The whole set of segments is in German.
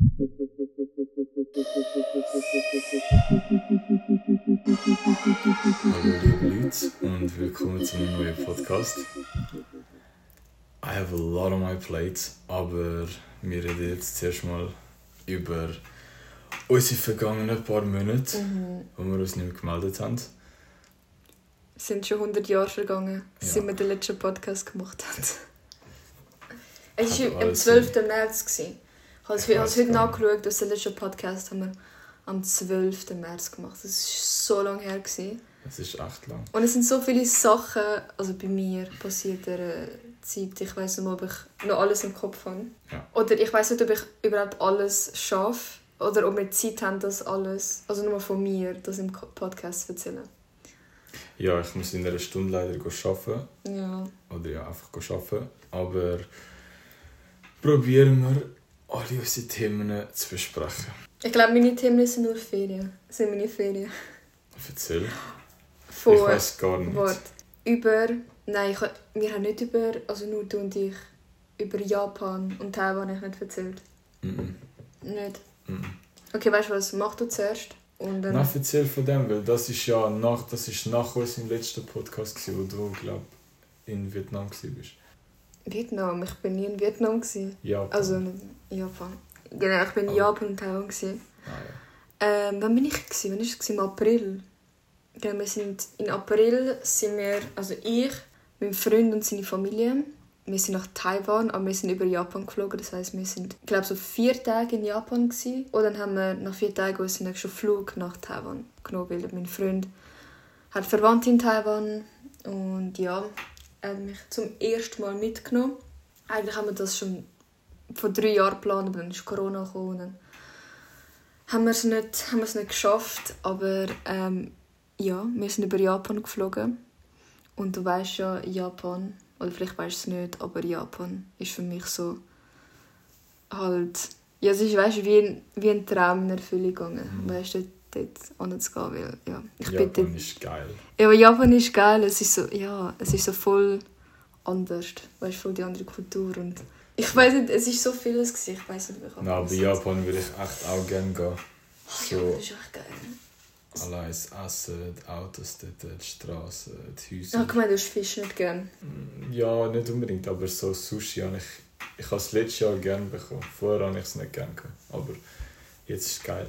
Hallo liebe Leute und willkommen zu einem neuen Podcast. I have a lot on my plate, aber wir reden jetzt zuerst mal über unsere vergangenen paar Monate, Mhm. wo wir uns nicht mehr gemeldet haben. Es sind schon 100 Jahre vergangen, Ja. seit wir den letzten Podcast gemacht haben. Es war am alles 12. März. gewesen. Ich habe es heute nachgeschaut, dass der letzte Podcast haben wir am 12. März gemacht. Das ist so lange her. Gewesen. Es ist echt lang. Und es sind so viele Sachen, also bei mir passiert in dieser Zeit. Ich weiß nicht ob ich noch alles im Kopf habe. Ja. Oder ich weiß nicht, ob ich überhaupt alles schaffe. Oder ob wir Zeit haben, das alles, also nur von mir, das im Podcast zu erzählen. Ja, ich muss in einer Stunde leider arbeiten. Ja. Oder ja, einfach arbeiten. Aber probieren wir, alle unsere Themen zu besprechen. Ich glaube, meine Themen sind nur Ferien. Sind meine Ferien. Erzähl. Von Ich weiß gar nicht. Wort. Über. Nein, ich, wir haben nicht über. Also nur du und ich. Über Japan und Taiwan habe ich nicht erzählt. Mhm. Nicht. Mhm. Okay, weißt du was? Mach du zuerst. Und dann. Nein, erzähl von dem, weil das ist ja nach, das ist nach unserem letzten Podcast, gewesen, wo du, glaub in Vietnam warst. Vietnam. Ich bin nie in Vietnam. Gewesen. Japan. Also Japan. Genau, ich bin in Oh. Japan und Taiwan. Gewesen. Ah, ja. Ähm, wann bin ich? Gewesen? Wann war es? Im April. Genau, wir sind in April sind wir, also ich, mein Freund und seine Familie, wir sind nach Taiwan, aber wir sind über Japan geflogen. Das heißt, wir sind, ich glaube, so vier Tage in Japan gewesen. Und dann haben wir nach vier Tagen unseren nächsten Flug nach Taiwan genommen, weil mein Freund hat Verwandte in Taiwan und ja, er hat mich zum ersten Mal mitgenommen. Eigentlich haben wir das schon vor drei Jahren geplant, aber dann ist Corona gekommen. Und dann haben wir es nicht, haben wir es nicht geschafft, aber ähm, ja, wir sind über Japan geflogen. Und du weißt ja, Japan, oder vielleicht weißt du es nicht, aber Japan ist für mich so halt, ja, es ist weißt, wie, ein, wie ein Traum in Erfüllung gegangen. Mhm. Weißt du, dort, anzugehen, weil ja, ich bin dort, Japan ist geil. ja, Japan ist geil, es ist so, ja, es ist so voll anders, weißt du, voll die andere Kultur und ich weiß nicht, es ist so vieles gewesen, ich weiß nicht, wie ich Nein, aber anfangen Japan würde ich echt auch gerne gehen. soll. Ja, So, das ist echt geil. allein das Essen, die Autos dort, die Straßen, die Häuser. gemeint, du hast Fisch nicht gern. Ja, nicht unbedingt, aber so Sushi habe ich... Ich habe es letztes Jahr gerne bekommen. Vorher habe ich es nicht gerne gehabt. Aber jetzt ist es geil.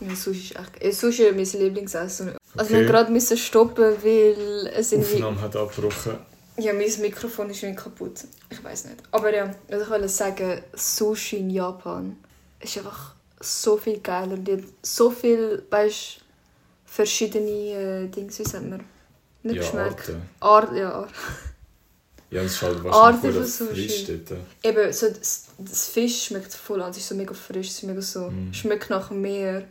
Ja, Sushi ist echt geil. Sushi ist mein Lieblingsessen. Also wir Okay. mussten gerade müssen stoppen, weil es Die irgendwie... Aufnahme hat abgebrochen. Ja, mein Mikrofon ist irgendwie kaputt. Ich weiß nicht. Aber ja, also ich wollte sagen, Sushi in Japan ist einfach so viel geiler. Die haben so viel, weißt verschiedene äh, Dinge, wie sagt man? Nicht Ja. Art, ja, Art. Ja, es ist halt wahrscheinlich voll frisch dort. Eben, so das, das Fisch schmeckt voll an. Es ist so mega frisch, es ist mega so... Mhm. Schmeckt nach Meer.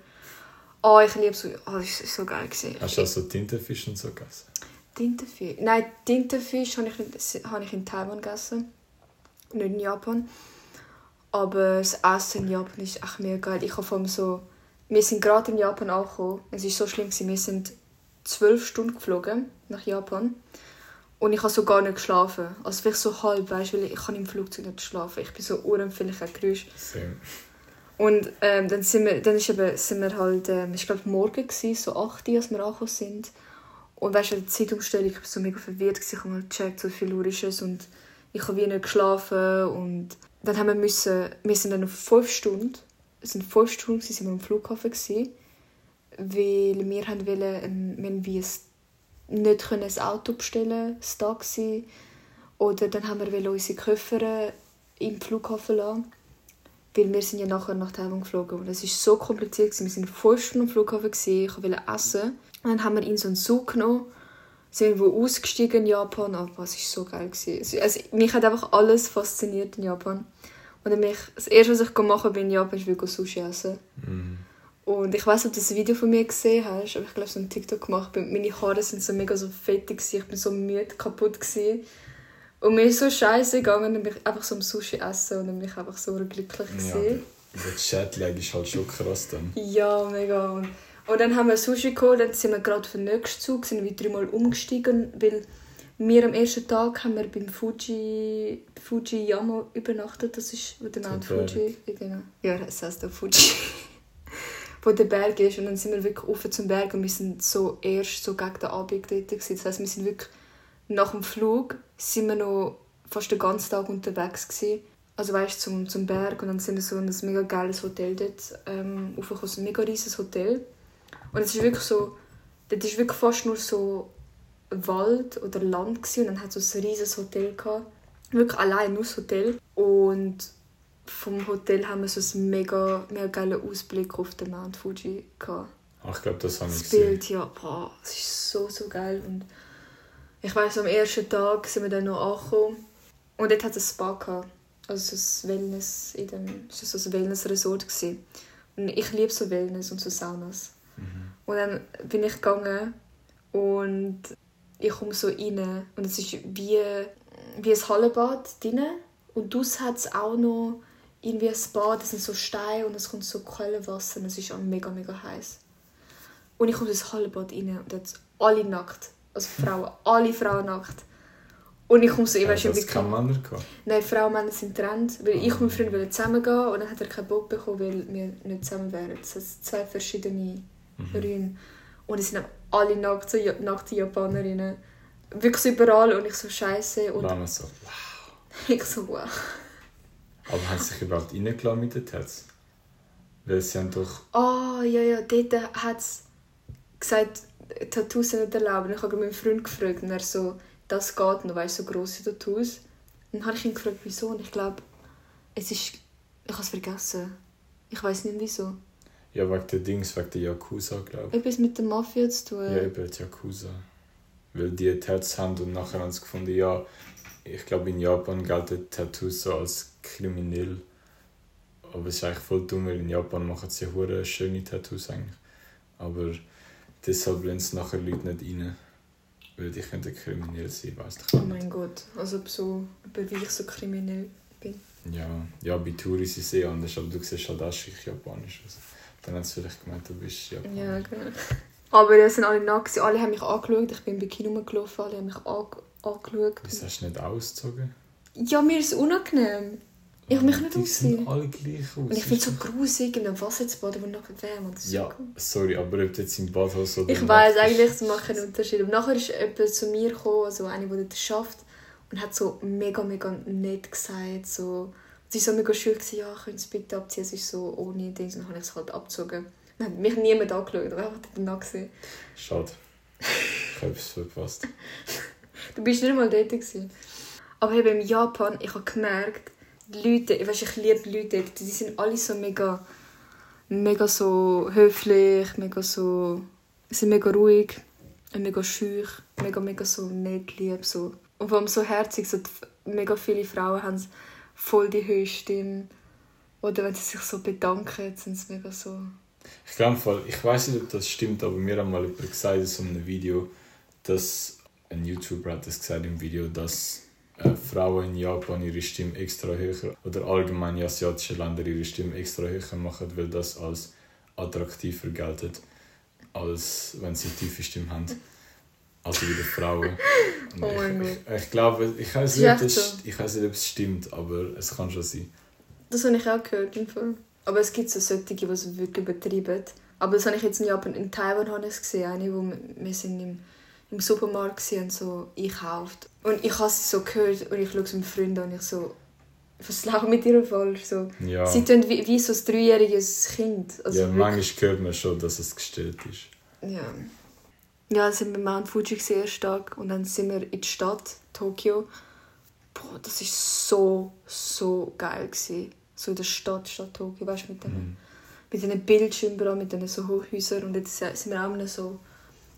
Oh, ich liebe so... Oh, das ist so geil gewesen. Hast du also Tintenfisch und so gegessen? Tintenfisch? Nein, Tintenfisch habe ich, nicht- habe ich in Taiwan gegessen. Nicht in Japan. Aber das Essen in Japan ist echt mega geil. Ich habe so... Wir sind gerade in Japan angekommen. Es war so schlimm. Wir sind zwölf Stunden geflogen nach Japan. Und ich habe so gar nicht geschlafen. Also vielleicht so halb, weißt du, weil ich kann im Flugzeug nicht schlafen. Ich bin so unempfindlich an Geräusche. Same. Und ähm, dann, sind wir, dann ist eben, sind wir halt, ähm, ich glaube morgen gewesen, so 8 Uhr, als wir angekommen sind. Und weißt du, die Zeitumstellung, ich war so mega verwirrt, ich habe mal gecheckt, so viel Uhr ist es und ich habe wie nicht geschlafen und dann haben wir müssen, wir sind dann auf 5 Stunden, es sind 5 Stunden, sind wir am Flughafen gewesen, weil wir haben wollen, ähm, wir haben wie ein, nicht können ein Auto bestellen, das Taxi, oder dann haben wir unsere Koffer im Flughafen lassen weil wir sind ja nachher nach Taiwan geflogen und es war so kompliziert. gewesen. Wir sind fünf Stunden am Flughafen, gewesen. ich wollte essen. Dann haben wir in so einen Zug genommen, sind irgendwo ausgestiegen in Japan. Aber es war so geil. gewesen. Es- Also, mich hat einfach alles fasziniert in Japan. Und dann bin ich, das erste, was ich gemacht habe in Japan, ist wirklich Sushi essen. Mhm. Und ich weiß nicht, ob du das Video von mir gesehen hast, aber ich glaube, so ein TikTok gemacht. Meine Haare sind so mega so fettig, gewesen. ich bin so müde, kaputt. Gewesen. Und mir ist so scheiße gegangen, dann bin ich einfach so am Sushi essen und dann bin ich einfach so glücklich. Ja, gewesen. der Chatlag ist halt schon krass dann. Ja, mega. Und, und dann haben wir Sushi geholt, dann sind wir gerade für den nächsten Zug, sind wir dreimal umgestiegen, weil Wir am ersten Tag haben wir beim Fuji, Fujiyama übernachtet. Das ist, wo der Mount. Fuji... Genau. Ja, es heißt auch Fuji. wo der Berg ist. Und dann sind wir wirklich auf zum Berg und wir sind so erst so gegen den Abend dort. Gewesen. Das heisst, wir sind wirklich nach dem Flug sind wir noch fast den ganzen Tag unterwegs gewesen. Also weißt zum, zum Berg und dann sind wir so in ein mega geiles Hotel dort ähm, aufgekommen. Ein mega riesiges Hotel. Und es ist wirklich so... Dort ist wirklich fast nur so Wald oder Land gewesen. und dann hat es so ein riesiges Hotel gehabt. Wirklich allein nur das Hotel. Und vom Hotel haben wir so einen mega, mega geilen Ausblick auf den Mount Fuji gehabt. Ach, ich glaube, das habe ich Das gesehen. Bild, ja, boah, es ist so, so geil. Und ich weiß am ersten Tag sind wir dann noch angekommen und dort hat es ein Spa gehabt. Also so ein Wellness, in dem, so ein Wellness-Resort. gewesen. Und ich liebe so Wellness und so Saunas. Und dann bin ich gegangen und ich komme so rein und es ist wie, wie ein Hallenbad drin und draussen hat es auch noch irgendwie ein Bad, das sind so Steine und es kommt so Quellenwasser und es ist auch mega, mega heiß. Und ich komme in das Hallenbad rein und dort alle nackt. Also Frauen, alle Frauen nackt. Und ich komme so, ich Ja, weiß das wie nicht gehabt. Nein, Frauen und Männer sind getrennt. Weil ich und mein Freund wollten zusammengehen und dann hat er keinen Bock bekommen, weil wir nicht zusammen wären. Das sind zwei verschiedene Räume. Und es sind alle nackt, so ja- nackte Japanerinnen. Wirklich überall und ich so scheiße Und dann so, wow. ich so wow. Aber haben sie sich überhaupt reingelassen mit den Tats? Weil sie haben doch... Ah, ja, ja, dort hat es gesagt, Tattoos sind nicht erlaubt. Und ich habe meinen Freund gefragt und er so, das geht noch, weißt du, so grosse Tattoos. Und dann habe ich ihn gefragt, wieso. Und ich glaube, es ist, ich habe es vergessen. Ich weiß nicht wieso. Ja, wegen der Dings, wegen der Yakuza, glaube ich. Etwas mit der Mafia zu tun. Ja, eben die Yakuza. Weil die Tats haben und nachher haben sie gefunden, ja, ich glaube in Japan gelten Tattoos so als kriminell. Aber es ist eigentlich voll dumm, weil in Japan machen sie hure schöne Tattoos eigentlich. Aber deshalb lassen sie nachher Leute nicht rein. Weil die könnten kriminell sein, weiss ich Oh mein Gott, also ob so, ob ich so kriminell bin. Ja, ja, bei Touris ist es eh anders, aber du siehst halt auch schick japanisch aus. Dann haben sie vielleicht gemeint, du bist Japaner. Ja, genau. Aber die sind alle nackt, alle haben mich angeschaut. Ich bin im Bikini rumgelaufen, alle haben mich ange angeschaut. Wieso hast du nicht ausgezogen? Ja, mir ist es unangenehm. Ich will mich nicht Die sehen alle gleich aus. Und ich finde es so grusig, in einem Wasser zu baden, wo wärme. Das ist so Ja, cool. sorry, aber ob du jetzt im Badhaus oder Ich weiß eigentlich, es macht keinen Unterschied. Und nachher ist jemand zu mir gekommen, also eine, die dort arbeitet, und hat so mega, mega nett gesagt, so... Sie war so mega schön, gewesen, ja, können Sie bitte abziehen, es ist so ohne Dings. Und dann habe ich es halt abgezogen. Dann hat mich niemand angeschaut, aber einfach danach gesehen. Schade. Ich habe es verpasst. Du bist nicht mal dort. Gewesen. Aber eben in Japan, ich habe gemerkt, die Leute, ich, weiss, ich liebe Leute dort, die sind alle so mega, mega so höflich, mega so, sind mega ruhig, mega schüch, mega, mega so nett, lieb, so. Und vor allem so herzig, so die, mega viele Frauen haben voll die Stimme. Oder wenn sie sich so bedanken, sind sie mega so... Ich glaube, ich weiß nicht, ob das stimmt, aber mir hat mal jemand gesagt in so einem Video, dass ein YouTuber hat das gesagt im Video, dass äh, Frauen in Japan ihre Stimme extra höher oder allgemein in asiatischen Ländern ihre Stimme extra höher machen, weil das als attraktiver geltet, als wenn sie tiefe Stimme haben. Also wie die Frauen. Oh mein ich, ich, ich glaube, ich weiß, nicht, ob so? ich weiß nicht, ob es stimmt, aber es kann schon sein. Das habe ich auch gehört. Im Fall. Aber es gibt so solche, die es wirklich übertreiben. Aber das habe ich jetzt in Japan, in Taiwan habe ich es gesehen, eine, wo wir, sind im, im Supermarkt gewesen und so einkauft. Und ich habe sie so gehört und ich schaue so meinen Freund an und ich so, was läuft mit ihr falsch? So, Ja, Sie tun wie, wie so ein dreijähriges Kind. Also ja manchmal hört man schon, dass es gestellt ist. Ja. Ja, dann sind wir Mount Fuji erst Tag und dann sind wir in die Stadt, Tokio. Boah, das war so, so geil. Gewesen. So in der Stadt, Stadt Tokio, weißt du, mit den, Mhm. mit den Bildschirmen, mit den so Hochhäusern. Und jetzt sind wir auch in so,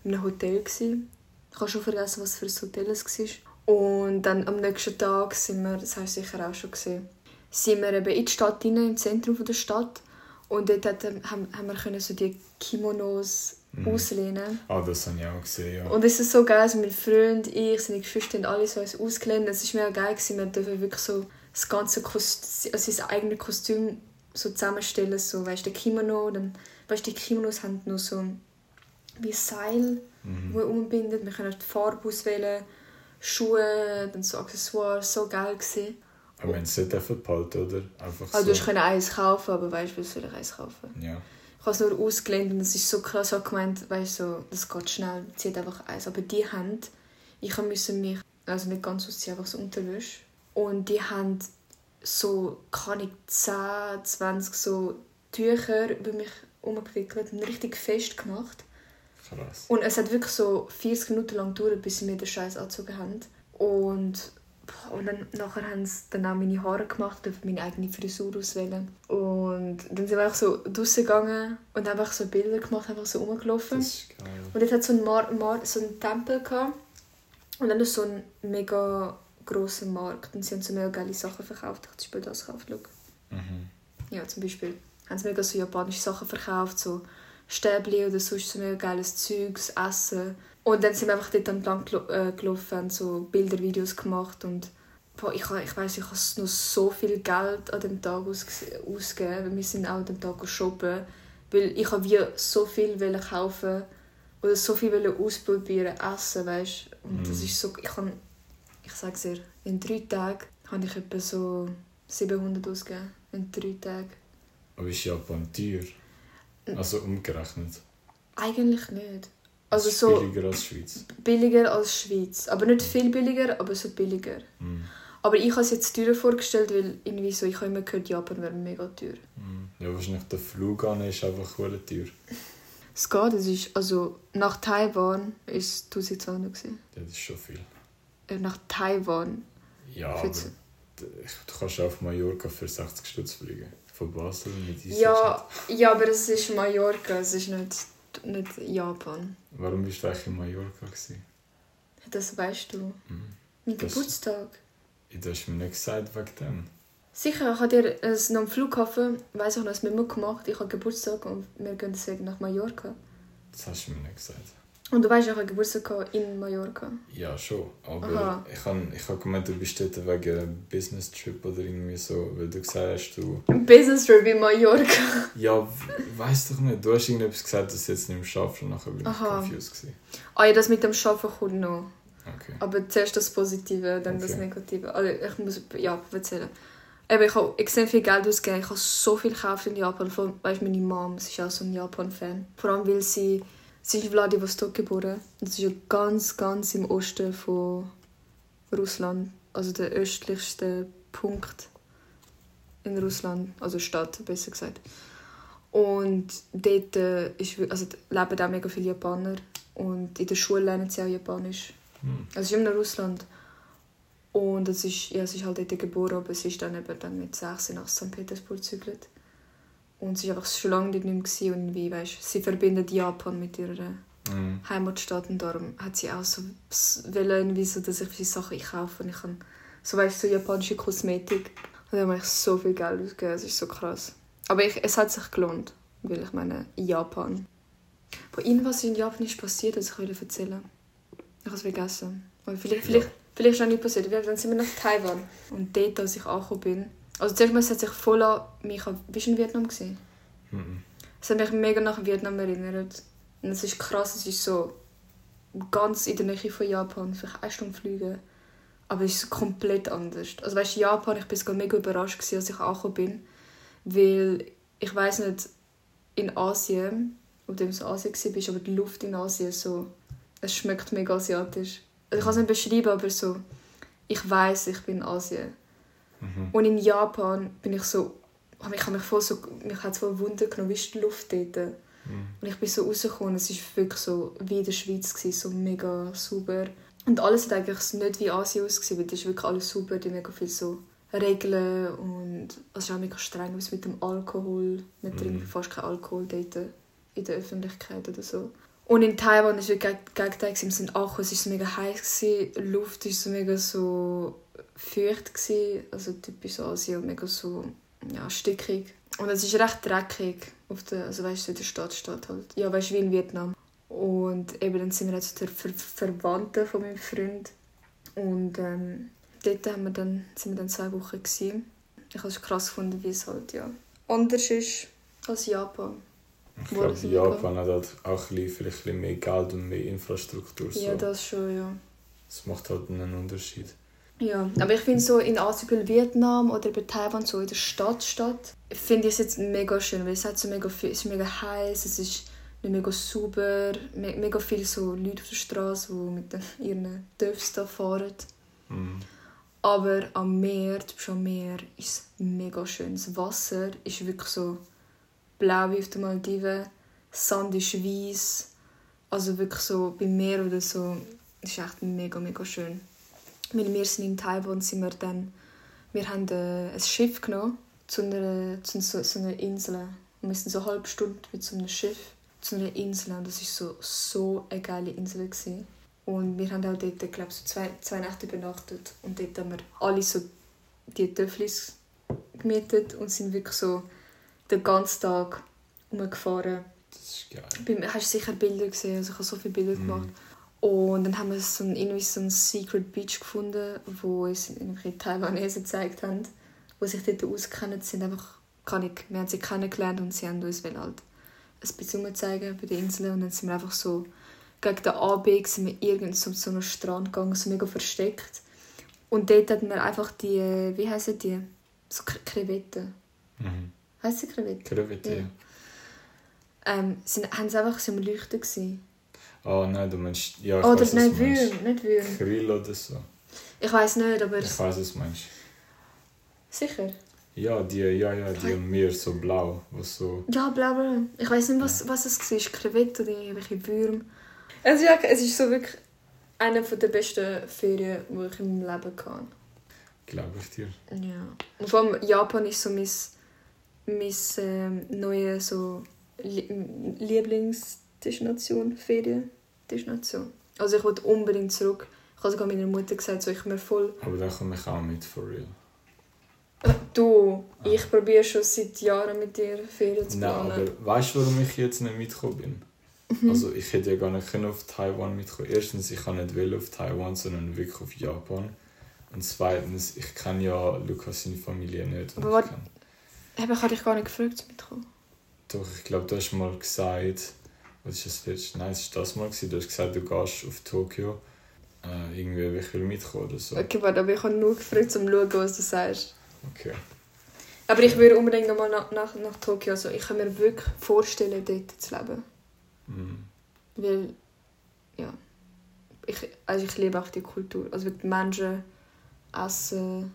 in einem Hotel. Gewesen. Ich habe schon vergessen, was für ein Hotel es war. Und dann am nächsten Tag sind wir, das hast du sicher auch schon gesehen, sind wir eben in die Stadt rein, im Zentrum der Stadt. Und dort hat, haben, haben wir können so die Kimonos Mhm. auslehnen. Ah, das habe ich auch gesehen, ja. Und es ist so geil, also mein Freund, ich, seine Geschwister haben alle so uns ausgelehnt. Es war mega geil, gewesen. wir dürfen wirklich so das ganze Kostüm, also sein eigenes Kostüm so zusammenstellen, so, weißt du, der Kimono, dann, weißt du, die Kimonos haben noch so wie ein Seil, Mhm. wo umbindet. Wir können die Farbe auswählen Schuhe, dann so Accessoires, so geil gewesen. Aber wir haben es nicht behalten, oder? Einfach Also so. du konntest eins kaufen, aber weißt du, was soll ich eins kaufen? Ja. Ich habe es nur ausgelehnt und es ist so krass, ich habe gemeint, weißt so, das geht schnell, zieht einfach eins. Aber die haben, ich musste mich, also nicht ganz ausziehen, einfach so Unterwäsche. Und die haben so, kann ich 10, 20 so Tücher über mich umgewickelt und richtig fest gemacht. Krass. Und es hat wirklich so 40 Minuten lang gedauert, bis sie mir den Scheiß angezogen haben. Und, und dann, nachher haben sie dann auch meine Haare gemacht, dürfen meine eigene Frisur auswählen. Und dann sind wir einfach so draussen gegangen und einfach so Bilder gemacht, einfach so rumgelaufen. Das ist geil. Und dort hat so ein, Mar Mar so einen Tempel gehabt. Und dann ist so ein mega grosser Markt. Und sie haben so mega geile Sachen verkauft. Ich habe zum Beispiel das gekauft. Mhm. Ja, zum Beispiel haben sie mega so japanische Sachen verkauft, so Stäbli oder sonst so mega geiles Zeugs, Essen. Und dann sind wir einfach dort entlang gelo- äh, gelaufen, haben so Bilder, Videos gemacht und boah, ich, ich weiss, ich habe noch so viel Geld an dem Tag aus ausgegeben, weil wir sind auch an dem Tag shoppen, weil ich habe wie so viel wollen kaufen oder so viel wollen ausprobieren, essen, weißt Und das Mhm. ist so, ich kann, ich sage dir, in drei Tagen habe ich etwa so 700 ausgegeben, in drei Tagen. Aber ist Japan teuer? Also umgerechnet. Eigentlich nicht. Also so billiger als Schweiz. billiger als Schweiz. Aber nicht viel billiger, aber so billiger. Mhm. Aber ich habe es jetzt teurer vorgestellt, weil irgendwie so, ich habe immer gehört, Japan wäre mega teuer. Mhm. Ja, wahrscheinlich der Flug an ist einfach voll teuer. Es geht, es ist, also nach Taiwan ist es 1200 gewesen. Ja, das ist schon viel. Äh, Nach Taiwan. Ja, aber du kannst auf Mallorca für 60 Stutz fliegen. Von Basel mit Eis Ja, ja, aber es ist Mallorca, es ist nicht, nicht Japan. Warum bist du eigentlich in Mallorca? Gewesen? Das weißt du. Mhm. Mein Das- Geburtstag. Du hast mir nicht gesagt wegen dem. Sicher, ich habe dir äh, noch am Flughafen, weiss ich noch, ein Memo gemacht. Ich habe Geburtstag und wir gehen deswegen nach Mallorca. Das hast du mir nicht gesagt. Und du weißt, ich habe Geburtstag in Mallorca. Ja, schon. Aber Aha. ich habe ich hab gemeint, du bist dort wegen einem Business Trip oder irgendwie so, weil du gesagt hast, du. Business Trip in Mallorca. Ja, w- weiss doch nicht. Du hast irgendetwas gesagt, dass du jetzt nicht mehr schaffst und nachher bin ich Aha. confused. Gewesen. Ah ja, das mit dem Schaffen kommt noch. Okay. Aber zuerst das Positive, dann das Okay. Negative. Also ich muss ja erzählen. Eben, ich habe extrem viel Geld ausgegeben. Ich habe so viel gekauft in Japan. Vor allem, weißt, meine Mom sie ist auch so ein Japan-Fan. Vor allem, weil sie, sie ist in Vladivostok geboren. Das ist ja ganz, ganz im Osten von Russland. Also der östlichste Punkt in Russland. Also Stadt, besser gesagt. Und dort äh, ist, also, leben auch mega viele Japaner. Und in der Schule lernen sie auch Japanisch. Hm. Also es ist immer noch Russland. Und es ist, ja, sie ist halt dort geboren, aber sie ist dann eben dann mit 16 nach St. Petersburg gezügelt. Und sie war einfach schon lange dort nicht mehr und wie, weißt, sie verbindet Japan mit ihrer Mhm. Heimatstadt und darum hat sie auch so wollen irgendwie so, dass ich viele Sachen einkaufe und ich kann so weißt so japanische Kosmetik und da habe ich so viel Geld ausgegeben, es ist so krass. Aber ich, es hat sich gelohnt, weil ich meine Japan. Wo irgendwas in Japan ist passiert, das ich will erzählen. Ich habe es vergessen. Aber vielleicht, vielleicht, vielleicht ist noch nicht passiert. Dann sind wir nach Taiwan und dort, als ich angekommen bin. Also zuerst mal es hat sich voll an mich an, bist du in Vietnam gesehen? Mhm. Es hat mich mega nach Vietnam erinnert. Und es ist krass, es ist so ganz in der Nähe von Japan, vielleicht eine Stunde fliegen. Aber es ist komplett anders. Also weißt du, Japan, ich sogar mega überrascht, gewesen, als ich angekommen bin. Weil, ich weiß nicht, in Asien, ob du in Asien bist, aber die Luft in Asien so, es schmeckt mega asiatisch. Also ich kann es nicht beschreiben, aber so, ich weiß, ich bin in Asien. Mhm. Und in Japan bin ich so, ich habe mich voll so, mich hat voll Wunder genommen, wie ist die Luft dort? Mhm. Und ich bin so rausgekommen, es war wirklich so wie in der Schweiz, gewesen, so mega sauber. Und alles hat eigentlich nicht wie Asien ausgesehen, weil das ist wirklich alles sauber, die mega viel so Regeln und es ist auch mega streng was mit dem Alkohol. Man Mhm. trinkt fast keinen Alkohol dort in der Öffentlichkeit oder so. Und in Taiwan war es wirklich geg- Gegenteil. Wir sind angekommen, es war so mega heiß, die Luft war so mega so feucht, gewesen. also typisch Asien, mega so ja, stickig. Und es ist recht dreckig, auf der, also weißt du, in der Stadt steht halt. Ja, weißt du, wie in Vietnam. Und eben dann sind wir jetzt der Ver Verwandten von meinem Freund. Und ähm, dort haben wir dann, sind wir dann zwei Wochen. Gewesen. Ich habe es krass gefunden, wie es halt ja anders ist als Japan. Ich glaube, in Japan hat halt auch ein bisschen, vielleicht ein bisschen mehr Geld und mehr Infrastruktur. So. Ja, das schon, ja. Das macht halt einen Unterschied. Ja, aber ich finde so in Asien, Vietnam oder bei Taiwan, so in der Stadt, Stadt, finde ich es jetzt mega schön, weil es hat so mega viel, es ist mega heiß, es ist nicht mega sauber, me mega viele so Leute auf der Straße, die mit den, ihren Dörfs da fahren. Mhm. Aber am Meer, du bist am Meer, ist es mega schön. Das Wasser ist wirklich so blau wie auf den Maldiven, Sand ist weiß, also wirklich so beim Meer oder so, ist echt mega, mega schön. Weil wir sind in Taiwan, sind wir dann, wir haben äh, ein Schiff genommen zu einer, zu so, so einer Insel. Und wir sind so eine halbe Stunde mit so einem Schiff zu einer Insel und das war so, so eine geile Insel. Gewesen. Und wir haben auch dort, glaube so zwei, zwei Nächte übernachtet und dort haben wir alle so die Töfflis gemietet und sind wirklich so den ganzen Tag umgefahren. Das ist geil. Hast du sicher Bilder gesehen? Also ich habe so viele Bilder gemacht. Und dann haben wir so ein, irgendwie so einen Secret Beach gefunden, wo uns irgendwie Taiwanesen gezeigt haben, die sich dort auskennen. Sie sind einfach, kann ich, wir haben sie kennengelernt und sie haben uns halt ein bisschen zeigen bei den Inseln. Und dann sind wir einfach so, gegen den Abend sind wir irgend so zu einem Strand gegangen, so mega versteckt. Und dort hatten wir einfach die, wie heißen die? So Krevetten. Mhm. Heißt sie Krevetten? Krevette, ja. Ja. Ähm, sind, haben sie einfach so am Leuchten gewesen. Oh nein, du meinst. Ja, ich Oder weiß, was nein, du meinst. Würm, nicht Würm. Krill oder so. Ich weiß nicht, aber Ich weiß, was du meinst. sicher. Ja, die, ja, ja, die am Meer so blau, was so. Ja, bla bla. Ich weiß nicht, was, was es war. Krevette oder irgendwelche Würm. Es ist, ja, es ist so wirklich eine der besten Ferien, die ich in meinem Leben hatte. Glaube ich dir. Ja. Und vor allem Japan ist so mein, mein ähm, neue so Lie Lieblingsdestination, Feriendestination. Also ich wollte unbedingt zurück. Ich habe sogar meiner Mutter gesagt, so, ich mir voll... Aber da komme ich auch mit, for real. Du, ich probiere schon seit Jahren mit dir Ferien zu Nein, planen. aber weißt du, warum ich jetzt nicht mitgekommen bin? Mhm. Also ich hätte ja gar nicht können auf Taiwan mitkommen. Erstens, ich kann nicht will auf Taiwan, sondern wirklich auf Japan. Und zweitens, ich kenne ja Lukas seine Familie nicht. Aber ich Eben, ich habe dich gar nicht gefragt, zum mitkommen. Doch, ich glaube, du hast mal gesagt, was ist das letzte? Nein, es war das mal. Gewesen. Du hast gesagt, du gehst auf Tokio. Äh, irgendwie, ich will mitkommen oder so. Okay, warte, aber ich habe nur gefragt, um zu schauen, was du sagst. Okay. Aber ich würde unbedingt nochmal nach, nach, nach Tokio. Also ich kann mir wirklich vorstellen, dort zu leben. Mhm. Weil, ja, ich, also ich liebe auch die Kultur. Also die Menschen, Essen,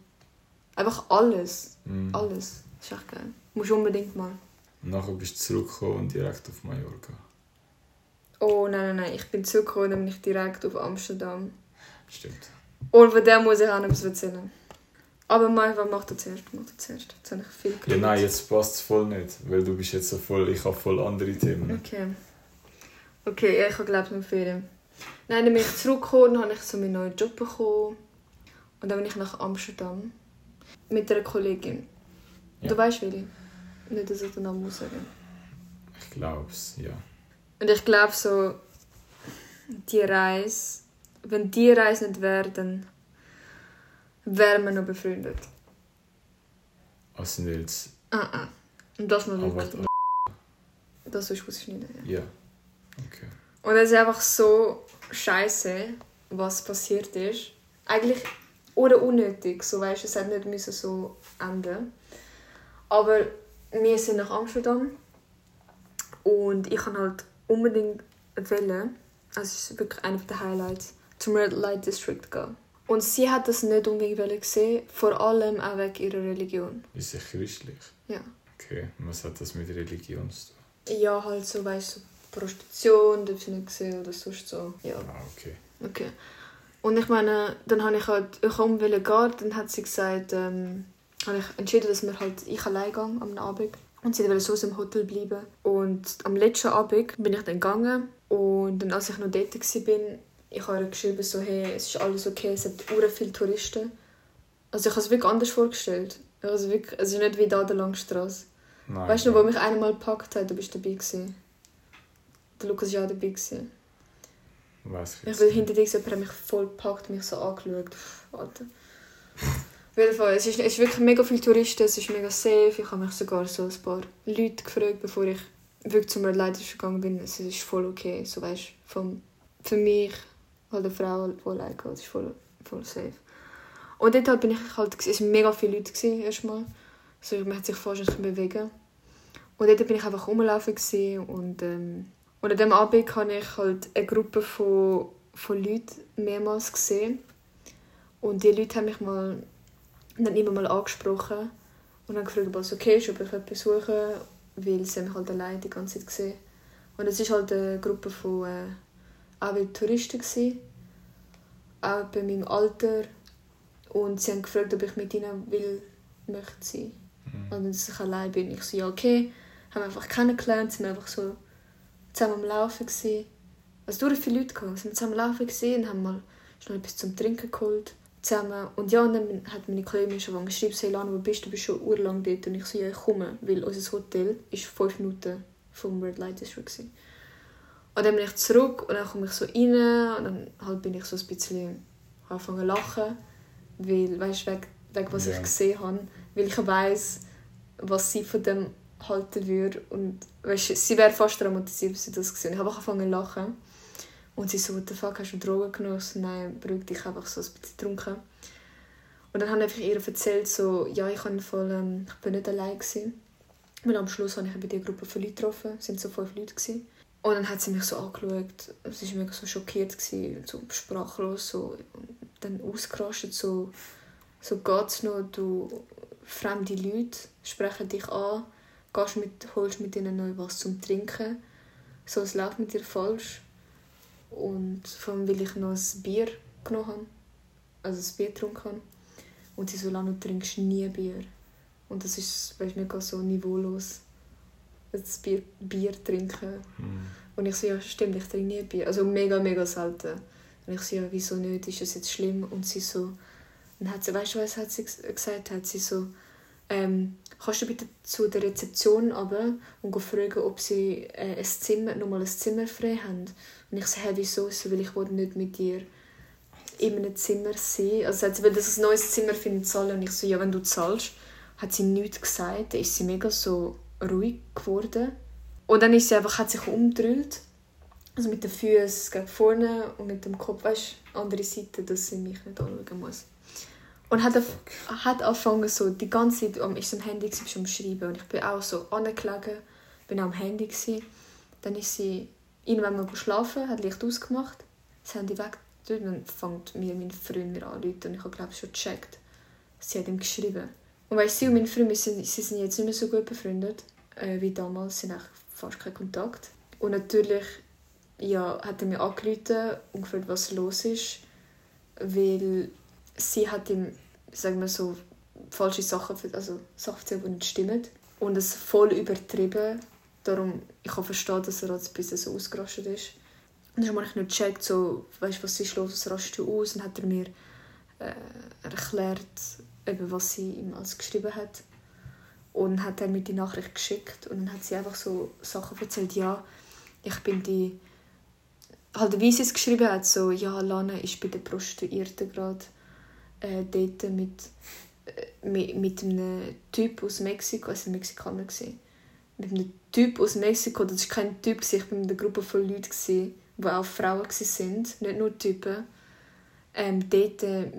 einfach alles. Mhm. Alles. Das ist echt geil. Musst unbedingt mal. Und nachher bist du zurückgekommen und direkt auf Mallorca. Oh nein, nein, nein. Ich bin zurückgekommen, dann bin ich direkt auf Amsterdam. Stimmt. Und von dem muss ich auch noch etwas erzählen. Aber mal, was macht er zuerst? Macht er zuerst. Jetzt habe ich viel Ja, geredet. nein, jetzt passt es voll nicht, weil du bist jetzt so voll, ich habe voll andere Themen. Okay. Okay, ja, ich habe glaube nur Ferien. Nein, dann bin ich zurückgekommen, dann habe ich so meinen neuen Job bekommen. Und dann bin ich nach Amsterdam. Mit einer Kollegin. Ja. Du weißt, welche? Nicht, dass ich den Namen muss sagen. Ich glaube es, ja. Und ich glaube so, die Reise, wenn die Reise nicht wäre, dann wären wir noch befreundet. Was sind jetzt. Ah, ah. Und das noch Aber wirklich. Das ist was ich nicht. Ja. ja. Okay. Und es ist einfach so scheiße, was passiert ist. Eigentlich oder unnötig, so weißt, es hätte nicht müssen so enden. Aber wir sind nach Amsterdam und ich kann halt unbedingt wählen, also es ist wirklich einer der Highlights, zum Red Light District gehen. Und sie hat das nicht unbedingt wollen gesehen, vor allem auch wegen ihrer Religion. Ist sie christlich? Ja. Okay. Und Was hat das mit Religion zu tun? Ja, halt so, weißt du, Prostitution, darf sie nicht sehen oder sonst so. Ja. Ah, okay. Okay. Und ich meine, dann habe ich halt, ich wollte gehen, dann hat sie gesagt, ähm, habe ich entschieden, dass wir halt, ich allein gehe am Abend. Und sie wollte so im Hotel bleiben. Und am letzten Abend bin ich dann gegangen. Und dann, als ich noch dort war, ich habe ihr geschrieben, so, hey, es ist alles okay, es hat ure viele Touristen. Also ich habe es wirklich anders vorgestellt. Also wirklich, es ist nicht wie da der Langstrasse. Nein. Weißt du, wo mich einmal gepackt hat, du bist dabei gewesen. Der Lukas war auch dabei. Gewesen. Weiß ich Ich nicht. hinter dir, jemand hat mich voll gepackt, mich so angeschaut. Pff, Fall, es ist, es ist wirklich mega viele Touristen, es ist mega safe. Ich habe mich sogar so ein paar Leute gefragt, bevor ich wirklich zum Red Light gegangen bin. Es ist voll okay, so weißt vom, für mich Halt eine Frau, die alleine geht, ist voll, voll safe. Und dort halt bin ich halt, es waren mega viele Leute erstmal. Also man hat sich fast nicht bewegen. Und dort bin ich einfach rumlaufen und, ähm, und an diesem Abend habe ich halt eine Gruppe von, von Leuten mehrmals gesehen. Und die Leute haben mich mal dann immer mal angesprochen und dann gefragt, ob es okay ist, ob ich jemanden besuche, weil sie mich halt alleine die ganze Zeit gesehen. Und es war halt eine Gruppe von äh, auch Touristen, gewesen, auch bei meinem Alter. Und sie haben gefragt, ob ich mit ihnen will, möchte sein. Mhm. Und dass ich allein bin. Ich so, ja, okay. Haben einfach kennengelernt, sind einfach so zusammen am Laufen gewesen. Also durch viele Leute gehabt. Sind zusammen am Laufen gewesen und haben mal schnell etwas zum Trinken geholt. Zusammen. Und ja, und dann hat meine Kollegin schon geschrieben, hey Lana, wo bist du? Du bist schon urlang dort. Und ich so, ja, ich komme. Weil unser Hotel ist fünf Minuten vom Red Light District. Gewesen. Und dann bin ich zurück und dann komme ich so rein und dann halt bin ich so ein bisschen angefangen zu lachen, weil, weißt du, wegen, wegen was ja. ich gesehen habe, weil ich weiß was sie von dem halten würde und weißt, sie wäre fast traumatisiert, wenn sie das gesehen Ich habe angefangen zu lachen und sie so, what the fuck, hast du Drogen genossen? Nein, beruhig dich, einfach so ein bisschen getrunken. Und dann habe ich ihr erzählt, so, ja, ich, voll, ähm, ich bin nicht allein gewesen. Und am Schluss habe ich bei dieser Gruppe von Leuten getroffen, es waren so fünf Leute. Gewesen. Und dann hat sie mich so angeschaut, sie war mega so schockiert, gewesen, so sprachlos, so, dann ausgerastet, so, so geht's noch, du, fremde Leute sprechen dich an, gehst mit, holst mit ihnen neu was zum Trinken, so, es läuft mit dir falsch. Und vor allem, weil ich noch ein Bier genommen habe, also ein Bier getrunken habe. Und sie so, lange du trinkst nie Bier. Und das ist, weißt, mega so niveaulos ein Bier, Bier trinken. Mm. Und ich so, ja, stimmt, ich trinke nie Bier. Also mega, mega selten. Und ich so, ja, wieso nicht? Ist das jetzt schlimm? Und sie so, dann hat sie, weißt du, was hat sie gesagt? Hat sie so, ähm, kannst du bitte zu der Rezeption aber und fragen, ob sie äh, ein Zimmer, nochmal ein Zimmer frei haben? Und ich so, hä, wieso? So, weil ich wollte nicht mit dir in einem Zimmer sein. Also hat sie, weil das ein neues Zimmer findet zahlen. Und ich so, ja, wenn du zahlst, hat sie nichts gesagt. Dann ist sie mega so ruhig geworden. Und dann ist sie einfach, hat sich umgedreht. Also mit den Füßen gegen vorne und mit dem Kopf, weißt andere Seite, dass sie mich nicht anschauen muss. Und hat, hat angefangen so die ganze Zeit, um, ist am Handy gewesen, am Schreiben und ich bin auch so angelegen, bin auch am Handy gewesen. Dann ist sie irgendwann mal schlafen, hat Licht ausgemacht, das Handy weg, und dann fängt mir mein Freund mir an und ich habe glaube schon gecheckt. Sie hat ihm geschrieben. Und weil sie und mein Freund, sie, sie sind jetzt nicht mehr so gut befreundet äh, wie damals, sie haben fast keinen Kontakt. Und natürlich ja, hat er mir angerufen und gefragt, was los ist, weil sie hat ihm, sagen wir so, falsche Sachen, also Sachen erzählt, die nicht stimmen. Und es voll übertrieben. Darum, ich kann verstehen, dass er ein bisschen so ausgerastet ist. Und dann habe ich nicht gecheckt, so, weißt, was ist los, was rastest du aus? Und hat er mir äh, erklärt, eben, was sie ihm alles geschrieben hat. Und hat dann mir die Nachricht geschickt und dann hat sie einfach so Sachen erzählt, ja, ich bin die, halt wie sie es geschrieben hat, so, ja, Lana ist bei den Prostituierten gerade äh, dort mit, äh, mit, mit einem Typ aus Mexiko, also ein Mexikaner gewesen, mit einem Typ aus Mexiko, das war kein Typ, ich war mit einer Gruppe von Leuten, gewesen, die auch Frauen waren, nicht nur Typen ähm, dort äh,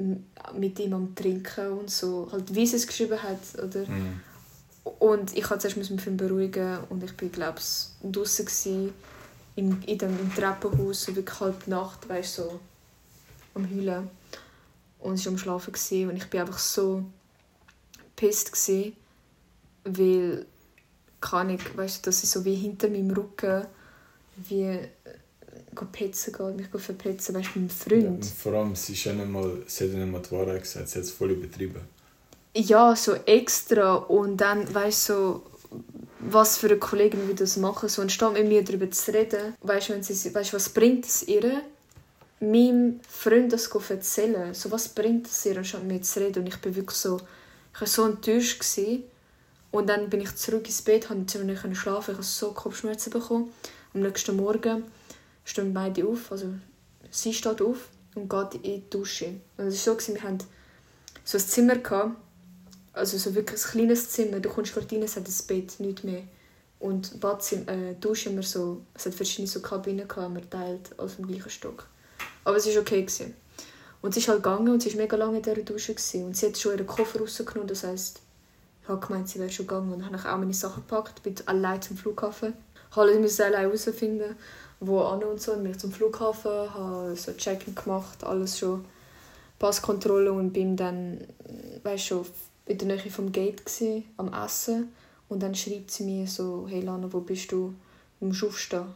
mit ihm am Trinken und so, halt wie sie es geschrieben hat, oder? Mm. Und ich musste zuerst mich beruhigen und ich war, glaube ich, draußen im, in dem im Treppenhaus, so wirklich halb Nacht, weißt so am Heulen. Und ich war am Schlafen gewesen, und ich war einfach so pisst gewesen, weil, kann ich, weißt du, dass ich so wie hinter meinem Rücken wie petzen geht, mich verpetzen, weißt du, mit meinem Freund. Ja, vor allem, sie, ist ja nicht mal, sie hat ja nicht mal die Wahrheit gesagt, sie hat es voll übertrieben. Ja, so extra und dann, weißt du, so, was für eine Kollegin wie das machen, so anstatt mit mir darüber zu reden, weißt du, weißt, was bringt es ihr, meinem Freund das erzählen, so was bringt es ihr, anstatt mit zu reden und ich bin wirklich so, ich war so enttäuscht gewesen. und dann bin ich zurück ins Bett, konnte nicht schlafen, ich habe so Kopfschmerzen bekommen. Am nächsten Morgen stehen beide auf. Also sie steht auf und geht in die Dusche. Und es war so, wir hatten so ein Zimmer, gehabt, also so wirklich ein kleines Zimmer. Du kommst gerade rein, es hat ein Bett, nichts mehr. Und Badzimmer, äh, Dusche wir so, es hat verschiedene so Kabinen gehabt, wir teilt, also im gleichen Stock. Aber es war okay. Gewesen. Und sie ist halt gegangen und sie war mega lange in dieser Dusche. Gewesen. Und sie hat schon ihren Koffer rausgenommen, das heisst, ich habe gemeint, sie wäre schon gegangen. Und dann habe ich auch meine Sachen gepackt, bin allein zum Flughafen. Ich musste allein herausfinden, wo an und so. Und bin zum Flughafen, habe so Check-in gemacht, alles schon. Passkontrolle und bin dann, weißt schon, in der Nähe vom Gate gewesen, am Essen. Und dann schreibt sie mir so, hey Lana, wo bist du? Du musst aufstehen.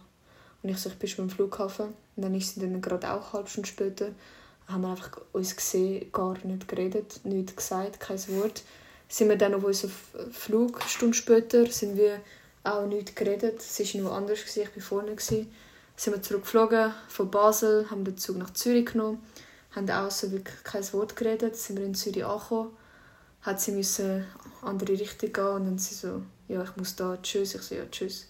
Und ich so, ich bin beim Flughafen. Und dann ist sie dann gerade auch eine halbe Stunde später. Haben wir einfach uns gesehen, gar nicht geredet, nichts gesagt, kein Wort. Sind wir dann auf unserem Flug, eine Stunde später, sind wir auch nichts geredet. Sie war noch anders, ich war vorne. Gewesen. Sind wir zurückgeflogen von Basel, haben den Zug nach Zürich genommen, haben außen wirklich kein Wort geredet, sind wir in Zürich angekommen hat sie müssen andere Richtung gehen und dann sie so, ja, ich muss da, tschüss. Ich so, ja, tschüss.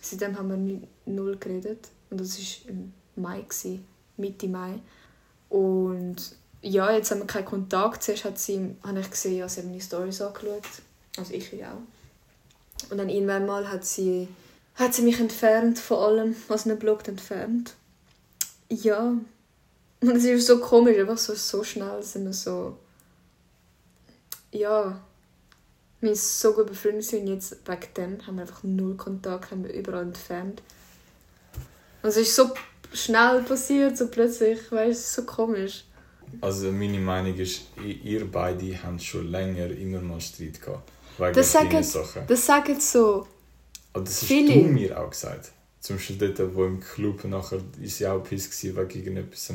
Seitdem haben wir null geredet und das war im Mai, gewesen, Mitte Mai. Und ja, jetzt haben wir keinen Kontakt. Zuerst hat sie, habe ich gesehen, ja, sie hat meine Stories angeschaut. Also ich auch. Und dann irgendwann mal hat sie, hat sie mich entfernt von allem, was nicht bloggt, entfernt. Ja. Und es ist so komisch, einfach so, so schnell sind wir so ja, wir sind so gut befreundet sind jetzt wegen dem haben wir einfach null Kontakt, haben wir überall entfernt. Und es ist so schnell passiert, so plötzlich, weißt es ist so komisch. Also meine Meinung ist, ihr beide habt schon länger immer mal Streit gehabt. Wegen das sagen, Sachen. Das sagen so Aber das hast viele. du mir auch gesagt. Zum Beispiel dort, wo im Club nachher ist sie auch piss wegen irgendetwas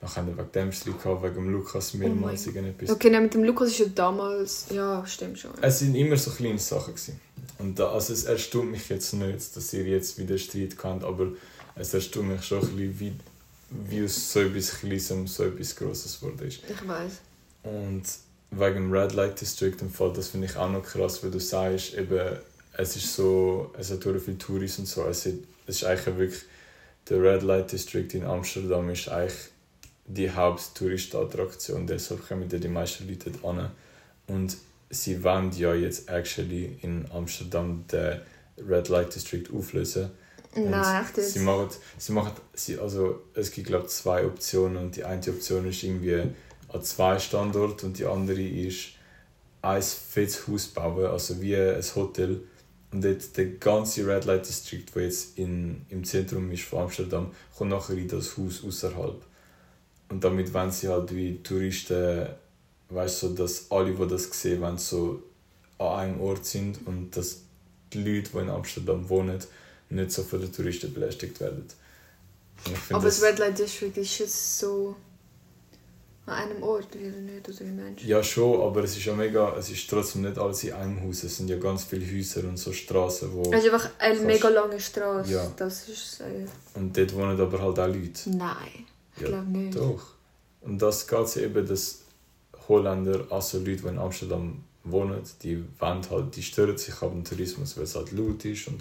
dann haben wir wegen dem Streit gehabt, wegen dem Lukas mehrmals oh irgendetwas. Okay, nein, mit dem Lukas ist ja damals... Ja, stimmt schon. Es sind immer so kleine Sachen. Gewesen. Und da, also es erstaunt mich jetzt nicht, dass ihr jetzt wieder Streit habt, aber es erstaunt mich schon ein bisschen, wie, wie aus so etwas Kleinem so etwas Grosses wurde. Ich weiß. Und wegen dem Red Light District im Fall, das finde ich auch noch krass, weil du sagst, eben, es ist so, es hat viele Touris und so, es ist, es ist eigentlich wirklich, der Red Light District in Amsterdam ist eigentlich die Haupttouristenattraktion, deshalb kommen da die meisten Leute an. Und sie wollen ja jetzt actually in Amsterdam den Red Light District auflösen. Nein, echt sie machen, sie machen, sie, also es gibt glaube zwei Optionen und die eine Option ist irgendwie an zwei Standorten und die andere ist ein fettes Haus bauen, also wie ein Hotel. Und dort der ganze Red Light District, der jetzt in, im Zentrum ist von Amsterdam, kommt nachher in das Haus außerhalb. Und damit wollen sie halt wie Touristen, weißt du, so, dass alle, die das sehen, wenn so an einem Ort sind und dass die Leute, die in Amsterdam wohnen, nicht so von den Touristen belästigt werden. Aber das, Red Light District ist jetzt so an einem Ort, oder nicht? Oder wie meinst Ja, schon, aber es ist ja mega, es ist trotzdem nicht alles in einem Haus. Es sind ja ganz viele Häuser und so Straßen, wo... Es ist einfach eine mega lange Straße, ja. das ist... Äh... Und dort wohnen aber halt auch Leute. Nein. Ich ja, glaube nicht. Doch. Und das geht eben, dass Holländer, also Leute, die in Amsterdam wohnen, die wollen halt, die stören sich am Tourismus, weil es halt laut ist und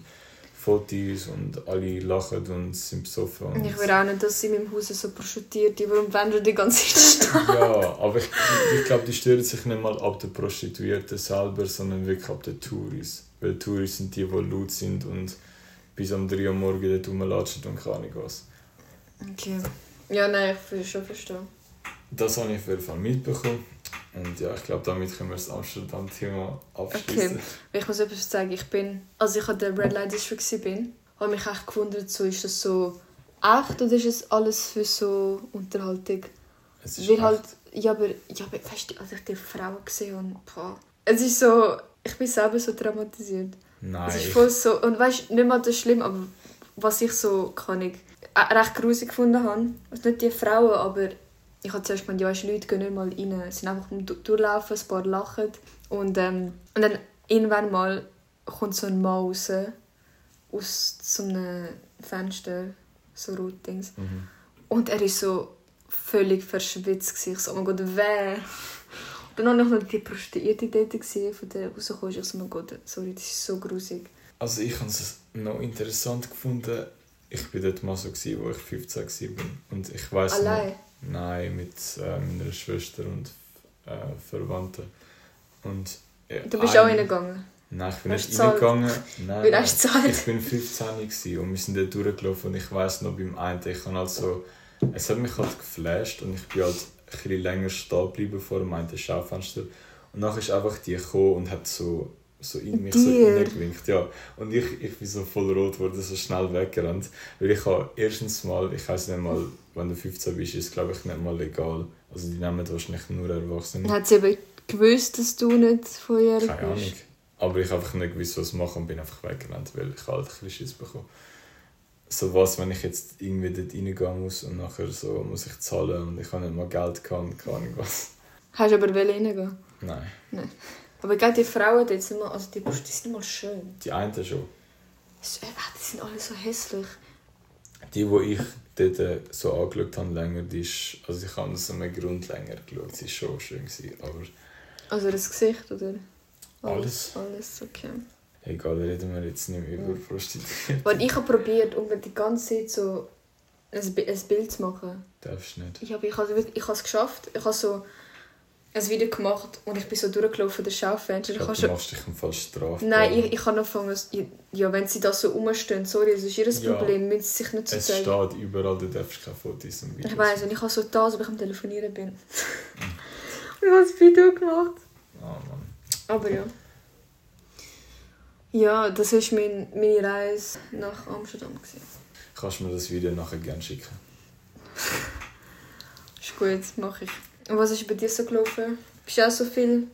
Fotos und alle lachen und sind besoffen. Und ich will auch nicht, dass sie in meinem Haus so Prostituierte, warum wir die ganze Zeit stehen? ja, aber ich, ich glaube, die stören sich nicht mal ab den Prostituierten selber, sondern wirklich ab den Touris. Weil Touris sind die, die laut sind und bis um 3 Uhr morgens dort rumlatschen und keine Ahnung was. Okay. Ja, nein, ich will schon verstehen. Das habe ich auf jeden Fall mitbekommen. Und ja, ich glaube, damit können wir das Amsterdam-Thema abschließen. Okay, ich muss etwas sagen. Ich bin, als ich an der Red Light District war, habe mich echt gewundert, so, ist das so echt oder ist es alles für so Unterhaltung? Es ist Weil halt, ja, aber, ja, aber weißt du, als ich die Frauen gesehen und boah, es ist so, ich bin selber so traumatisiert. Nein. Es ist voll so, und weißt du, nicht mal das schlimm, aber was ich so, kann ich, äh, recht gruselig gefunden habe. Also nicht die Frauen, aber ich habe zuerst gemeint, ja, Leute gehen nicht mal rein. Sie sind einfach durchlaufen, ein paar lachen. Und, ähm, und dann irgendwann mal kommt so ein Mann raus, aus so einem Fenster, so Routings. Mhm. Und er ist so völlig verschwitzt. Ich so, oh mein Gott, wer? Und dann habe ich noch die Prostituierte dort gesehen, von der rausgekommen ist. Ich so, oh mein Gott, sorry, das ist so gruselig. Also ich habe es noch interessant gefunden, ich war dort mal so, gewesen, wo ich 15 war. Und ich weiß Allein? Noch, nein, mit äh, meiner Schwester und äh, Verwandten. Und, äh, du bist ein, auch reingegangen? Nein, ich bin hast nicht reingegangen. Nein, Wie Ich bin 15 und wir sind dort durchgelaufen und ich weiß noch beim einen, ich habe also es hat mich halt geflasht und ich bin halt ein bisschen länger stehen geblieben vor dem einen Schaufenster. Und nachher ist einfach die gekommen und hat so, so in mich so Dir? reingewinkt. Ja. Und ich, ich bin so voll rot geworden, so schnell weggerannt. Weil ich habe erstens mal, ich weiß nicht mal, wenn du 15 bist, ist es glaube ich nicht mal legal. Also die nehmen wahrscheinlich nur Erwachsene. Hat sie eben gewusst, dass du nicht volljährig Keine Ahnung. bist? Aber ich habe einfach nicht gewusst, was machen und bin einfach weggerannt, weil ich halt ein bisschen Schiss bekommen. So was, wenn ich jetzt irgendwie dort reingehen muss und nachher so muss ich zahlen und ich habe nicht mal Geld gehabt und keine Ahnung was. Hast du aber reingehen? Nein, Aber gerade die Frauen dort sind mal, also die, die sind mal schön. die eine schon. So, äh, Die sind alle so hässlich. Die, die ich dort äh, so angeschaut habe, länger, die ist, also ich habe aus einem Grund länger geschaut, sie war schon schön, gewesen, aber Also das Gesicht, oder? Alles. Alles, okay. egal, reden wir jetzt nicht mehr über Prostituierte. Weil ich habe probiert, um die ganze Zeit so ein, Bi- ein Bild zu machen. Darfst nicht. Ich habe ich habe es geschafft. Ich habe so ein Video gemacht und ich bin so durchgelaufen das Schaufenster. Ich du machst dich im Fall strafbar. Nein, ich, ich habe angefangen, ja, wenn sie da so rumstehen, sorry, das ist ihr Ja. Problem, müssen sie sich nicht so Es zeigen. steht überall, du darfst keine Fotos und Videos Ich weiß, und ich habe so da, als ob ich am Telefonieren bin. und ich habe das Video gemacht. Ah, Mann. Aber ja. Ja, das war mein, meine Reise nach Amsterdam. Gewesen. Kannst du mir das Video nachher gerne schicken? Ist gut, mache ich. Und was ist bei dir so gelaufen? Bist du auch so viel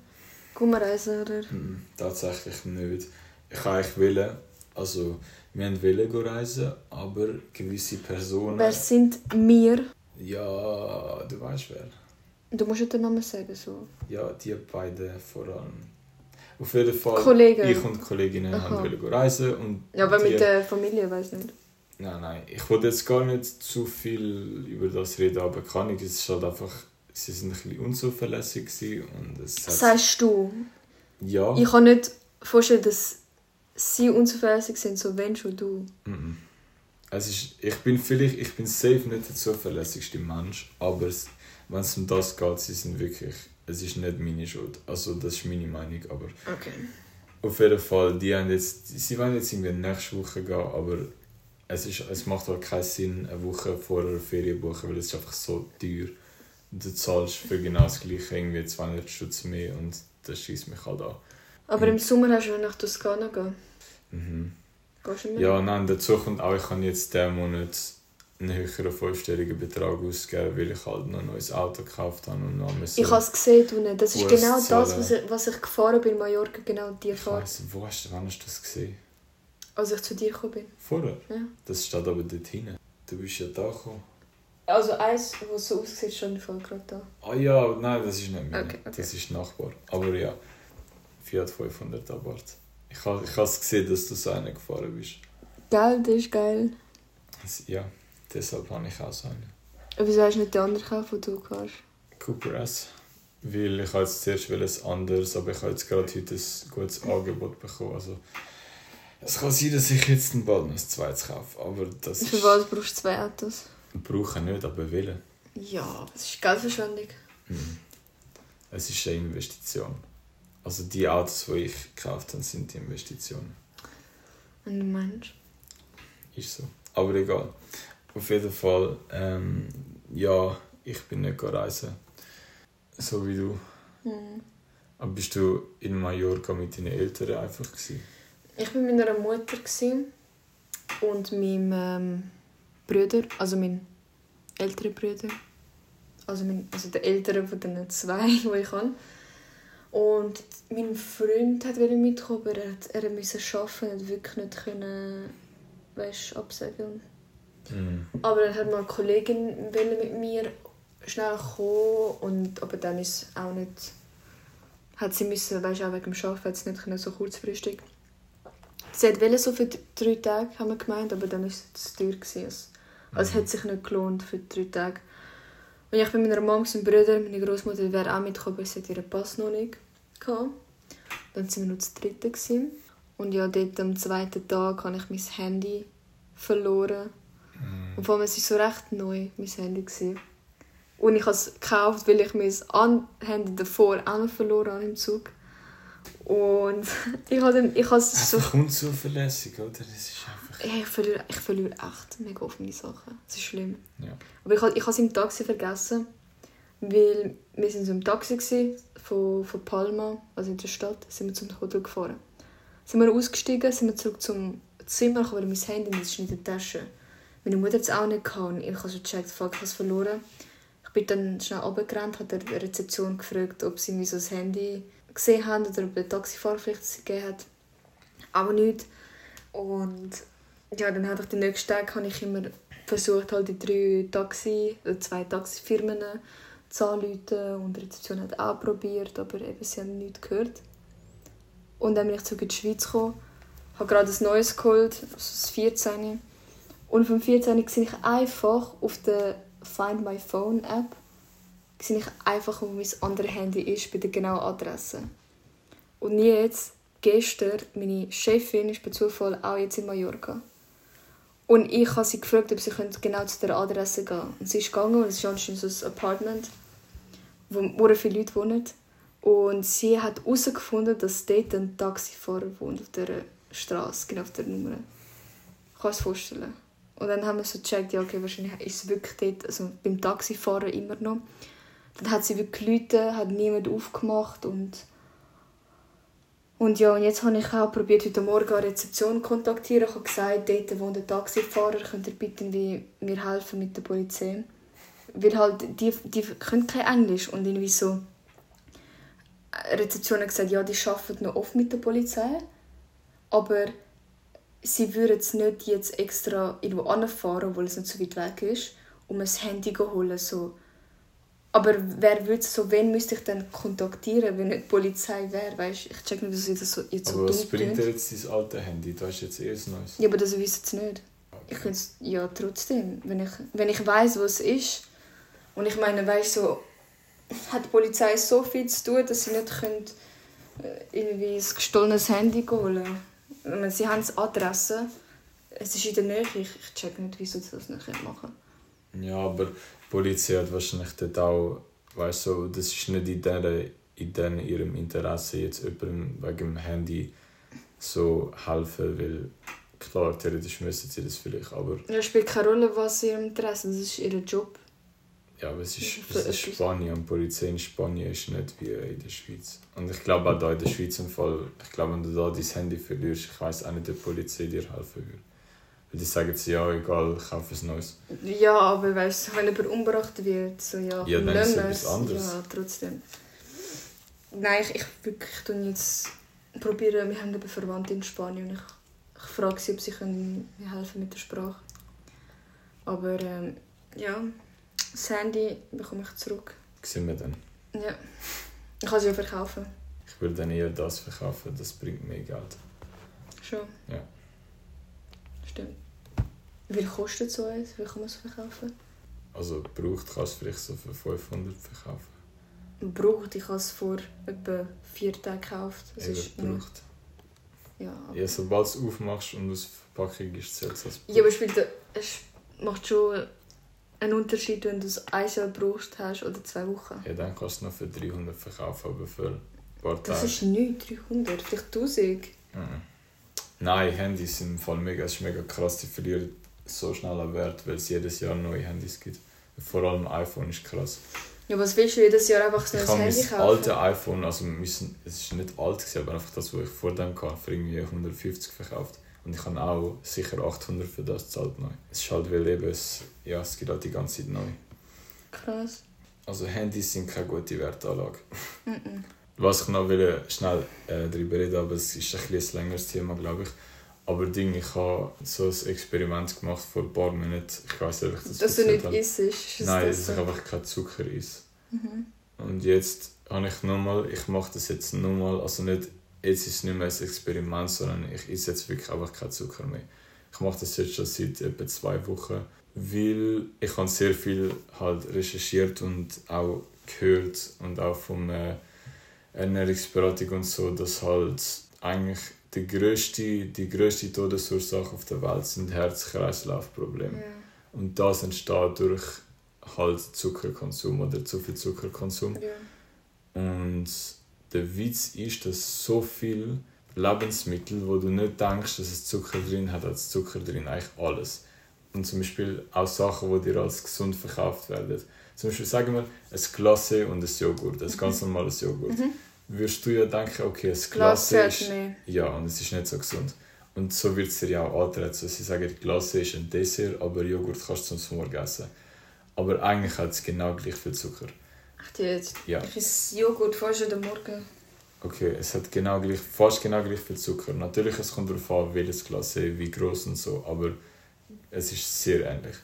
Gummereisen, oder? Hm, tatsächlich nicht. Ich wollte eigentlich wollen, also wir wollten wollen reisen, aber gewisse Personen... Wer sind wir? Ja, du weißt wer. Du musst ja den Namen sagen, so. Ja, die beiden vor allem. Auf jeden Fall, Kollegen. ich und Kolleginnen Aha. haben wollen reisen und Ja, aber die, mit der Familie, weiß nicht. Nein, nein, ich wollte jetzt gar nicht zu viel über das reden, aber kann ich, es ist halt einfach, sie sind ein bisschen unzuverlässig und es hat... Sagst du? ja. Ich kann nicht vorstellen, dass sie unzuverlässig sind, so wenn schon du. Mhm. Es ist, ich bin vielleicht, ich bin safe nicht der zuverlässigste Mensch, aber es, wenn es um das geht, sie sind wirklich, es ist nicht meine Schuld. Also das ist meine Meinung, aber Okay. auf jeden Fall, die haben jetzt, sie wollen jetzt irgendwie nächste Woche gehen, aber es, ist, es macht halt keinen Sinn, eine Woche vor einer Ferien zu buchen, weil es ist einfach so teuer. Und du zahlst für genau das gleiche irgendwie 200 Stutz mehr und das schießt mich halt an. Aber im Sommer hast du nach Toskana gehen. Mhm. Gehst du mit? Ja, nein, dazu kommt auch, ich habe jetzt diesen Monat einen höheren fünfstelligen Betrag ausgegeben, weil ich halt noch ein neues Auto gekauft habe und noch. Ich habe es gesehen, du nicht. Das ist genau das, was ich, was ich gefahren bin in Mallorca, genau die Fahrt, weiss, wo hast du, wann hast du das gesehen? als ich zu dir gekommen bin. Vorher? Ja. Das steht aber dort hinten. Du bist ja da gekommen. Also eins, was so aussieht, ist schon voll gerade da. Ah ja, nein, das ist nicht meine. Okay, okay. Das ist Nachbar. Aber ja, Fiat 500 Abarth. Ich habe ich has gesehen, dass du so einen gefahren bist. Geil, das ist geil. Das- Ja, deshalb habe ich auch so einen. Aber wieso hast du nicht den anderen gekauft, den du hast? Cooper S. Weil ich habe jetzt zuerst will ein anderes, aber ich habe jetzt gerade heute ein gutes Angebot bekommen. Also, es kann sein, dass ich jetzt bald noch ein zweites kaufe, aber das Für ist... was brauchst du zwei Autos? Brauche nicht, aber wählen. Ja, das ist Geldverschwendung. Mhm. Es ist eine Investition. Also die Autos, die ich gekauft habe, sind die Investitionen. Und du meinst? Ist so. Aber egal. Auf jeden Fall, ähm, ja, ich bin nicht reisen. So wie du. Hm. Aber bist du in Mallorca mit deinen Eltern einfach gewesen? Ich war mit meiner Mutter und meinem ähm, Bruder, also mein älterer Bruder. Also, mein, also der ältere von den zwei, die ich habe. Und mein Freund wollte mitkommen, aber er, hat, er musste arbeiten und hat wirklich nicht können, weißt, absagen. Mhm. Aber dann hat mal eine Kollegin mit mir schnell kommen und aber dann ist auch nicht hat sie müssen, weißt, auch wegen dem Arbeiten hat sie nicht können, so kurzfristig. Sie hat wollte so für drei Tage, haben wir gemeint, aber dann war es zu teuer. Gewesen. Also, es hat sich nicht gelohnt für drei Tage. Und ich bin mit meiner und meinem Bruder, meine Großmutter wäre auch mitgekommen, sie hat ihren Pass noch nicht gehabt. Dann waren wir nur zu dritte. Gewesen. Und ja, dort am zweiten Tag habe ich mein Handy verloren. Und vor allem, es war so recht neu, mein Handy. Gewesen. Und ich habe es gekauft, weil ich mein An Handy davor auch noch verloren habe im Zug. Und ich habe ich habe so... Einfach unzuverlässig, oder? Das ist einfach... Ich verliere, ich verliere echt mega oft meine Sachen. Das ist schlimm. Ja. Aber ich, habe- ich habe es im Taxi vergessen, weil wir sind so im Taxi gewesen, von, von Palma, also in der Stadt, sind wir zum Hotel gefahren. Sind wir ausgestiegen, sind wir zurück zum Zimmer weil mein Handy das ist in der Tasche. Meine Mutter hat es auch nicht gehabt und ich habe so gecheckt, fuck, ich habe es verloren. Ich bin dann schnell runtergerannt, habe der Rezeption gefragt, ob sie mir so das Handy gesehen haben oder ob der Taxifahrer vielleicht es gegeben hat. Aber nicht. Und ja, dann habe ich den nächsten Tag habe ich immer versucht, halt die drei Taxi, oder zwei Taxifirmen zu anrufen und die Rezeption hat auch probiert, aber eben, sie haben nichts gehört. Und dann bin ich zurück in die Schweiz gekommen, habe gerade ein neues geholt, also das 14. Und vom 14. sehe ich einfach auf der Find My Phone App sehe ich einfach, wo mein anderes Handy ist, bei der genauen Adresse. Und jetzt, gestern, meine Chefin ist bei Zufall auch jetzt in Mallorca. Und ich habe sie gefragt, ob sie genau zu der Adresse gehen können. Und sie ist gegangen, und es ist anscheinend so ein Apartment, wo sehr viele Leute wohnen. Und sie hat herausgefunden, dass dort ein Taxifahrer wohnt, auf der Straße, genau auf der Nummer. Ich kann es vorstellen. Und dann haben wir so gecheckt, ja, okay, wahrscheinlich ist es wirklich dort, also beim Taxifahrer immer noch. Dann hat sie wirklich Leute, hat niemand aufgemacht und und ja, und jetzt habe ich auch probiert, heute Morgen eine Rezeption zu kontaktieren. Ich habe gesagt, dort wohnt ein Taxifahrer, könnt ihr bitte mir helfen mit der Polizei? Weil halt, die, die können kein Englisch und irgendwie so... Die Rezeption hat gesagt, ja, die arbeiten noch oft mit der Polizei, aber sie würden es nicht jetzt extra irgendwo anfahren, obwohl es nicht so weit weg ist, um ein Handy zu holen, so... Aber wer würde so, wen müsste ich dann kontaktieren, wenn nicht die Polizei wäre? Weißt, ich check nicht, dass ich das so, jetzt so Aber was bringt dir jetzt dein alte Handy? Da ist jetzt eh ein neues. Ja, aber das wissen sie nicht. Ich könnte ja trotzdem, wenn ich, wenn ich weiß, wo es ist. Und ich meine, weißt so, hat die Polizei so viel zu tun, dass sie nicht können, äh, irgendwie ein gestohlenes Handy holen meine, Sie haben die Adresse, es ist in der Nähe, ich, ich check nicht, wieso sie das nicht machen können. Ja, aber Polizei hat wahrscheinlich dort auch, weißt du, das ist nicht in, der, in deren, ihrem Interesse, jetzt jemandem wegen dem Handy so helfen, weil klar, theoretisch müssen sie das vielleicht, aber Ja, spielt keine Rolle, was ihr Interesse das ist ihr Job. ja, aber es ist, es ist. Spanien und Polizei in Spanien ist nicht wie in der Schweiz. Und ich glaube auch da in der Schweiz im Fall, ich glaube, wenn du da dein Handy verlierst, ich weiß auch nicht, ob die Polizei dir helfen würde. Weil die sagen sie, ja, egal, kauf ein neues. Ja, aber weißt du, wenn jemand umgebracht wird, so ja, Ja, dann ist es anderes. Ja, trotzdem. Nein, ich, ich wirklich ich tue jetzt probieren, wir haben eben Verwandte in Spanien und ich, ich frage sie, ob sie können mir helfen mit der Sprache. Aber ähm, ja, das Handy bekomme ich zurück. Sehen wir dann. Ja, ich kann es ja verkaufen. Ich würde dann eher das verkaufen, das bringt mehr Geld. Schon. Ja. Stimmt. Wie viel kostet so eins? Wie kann man es verkaufen? Also gebraucht kannst du vielleicht so für 500 verkaufen. Braucht, ich habe es vor etwa vier Tagen gekauft. Das Eben ist gebraucht. ja, Ja, sobald du es aufmachst und aus Verpackung ist, zählt es als Ja, aber spielt, es macht schon einen Unterschied, wenn du es ein Jahr brauchst hast oder zwei Wochen. Ja, dann kannst du noch für 300 verkaufen, aber für ein paar Das Tage. ist nichts, 300, vielleicht 1000. Mhm. Nein, Handys sind im Fall mega, es ist mega krass, die verlieren so schnell an Wert, weil es jedes Jahr neue Handys gibt. Vor allem iPhone ist krass. Ja, was willst du jedes Jahr einfach ein Ich neues habe Handy kaufen? altes iPhone, also mein, es ist nicht alt, gewesen, aber einfach das, was ich vor dem hatte, für irgendwie 150 verkauft. Und ich habe auch sicher 800 für das gezahlt neu. Es ist halt, weil eben es, ja, es gibt halt die ganze Zeit neu. Krass. Also Handys sind keine gute Wertanlage. Mhm. Was ich noch will, schnell äh, darüber reden, aber es ist ein, bisschen ein längeres Thema, glaube ich. Aber Ding, ich habe so ein Experiment gemacht vor ein paar Monaten. Ich weiß nicht, ob ich das Dass du nicht habe. isst, ist Nein, das so? ich einfach keinen Zucker esse. Mhm. Und jetzt habe ich nochmal, ich mache das jetzt nochmal, also nicht, jetzt ist es nicht mehr ein Experiment, sondern ich esse jetzt wirklich einfach keinen Zucker mehr. Ich mache das jetzt schon seit etwa zwei Wochen, weil ich habe sehr viel halt recherchiert und auch gehört und auch von äh, Ernährungsberatung und so, dass halt eigentlich die grösste, die grösste Todesursache auf der Welt sind Herz-Kreislauf-Probleme. Ja. Und das entsteht durch halt Zuckerkonsum oder zu viel Zuckerkonsum. Ja. Und der Witz ist, dass so viel Lebensmittel, wo du nicht denkst, dass es Zucker drin hat, als Zucker drin eigentlich alles. Und zum Beispiel auch Sachen, die dir als gesund verkauft werden. Zum Beispiel sagen wir ein Glacé und ein Joghurt, ein ganz normales Joghurt. Mhm. Wirst du ja denken, okay, Glacé hat ist... mehr. Ja, und es ist nicht so gesund. Und so wird es dir ja auch antreten. So, sie sagen, Glacé ist ein Dessert, aber Joghurt kannst du zum Morgen essen. Aber eigentlich hat es genau gleich viel Zucker. Echt jetzt? Ja. Ich esse Joghurt fast jeden Morgen. Okay, es hat genau gleich, fast genau gleich viel Zucker. Natürlich, es kommt darauf an, welches Glacé, wie groß und so, aber es ist sehr ähnlich.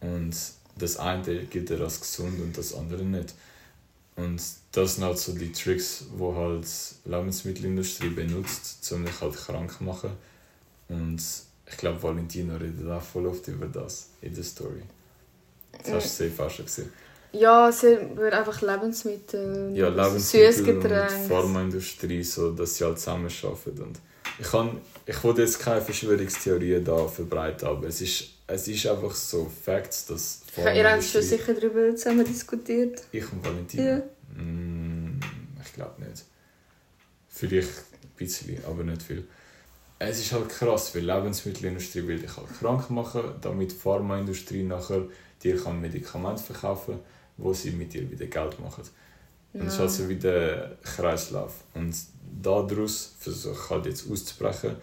Und das eine gilt dir als gesund und das andere nicht. Und das sind halt so die Tricks, die halt die Lebensmittelindustrie benutzt, um dich halt krank zu machen. Und ich glaube, Valentino redet auch voll oft über das in der Story. Das hast du safe auch schon gesehen. Ja, sie wird einfach Lebensmittel, Ja, Lebensmittel und. Pharmaindustrie, so, dass sie halt zusammen arbeiten. Und ich, kann, ich will jetzt keine Verschwörungstheorien da verbreiten, aber es ist, es ist einfach so Facts, dass Ihr habt schon sicher darüber zusammen diskutiert. Ich und Valentina? Ja. Mm, ich glaube nicht. Vielleicht ein bisschen, aber nicht viel. Es ist halt krass, weil die Lebensmittelindustrie will dich halt krank machen, damit die Pharmaindustrie nachher dir kann Medikamente verkaufen wo sie mit dir wieder Geld machen. Und es ist Ja. halt so wie der Kreislauf. Und daraus versuche ich halt jetzt auszubrechen.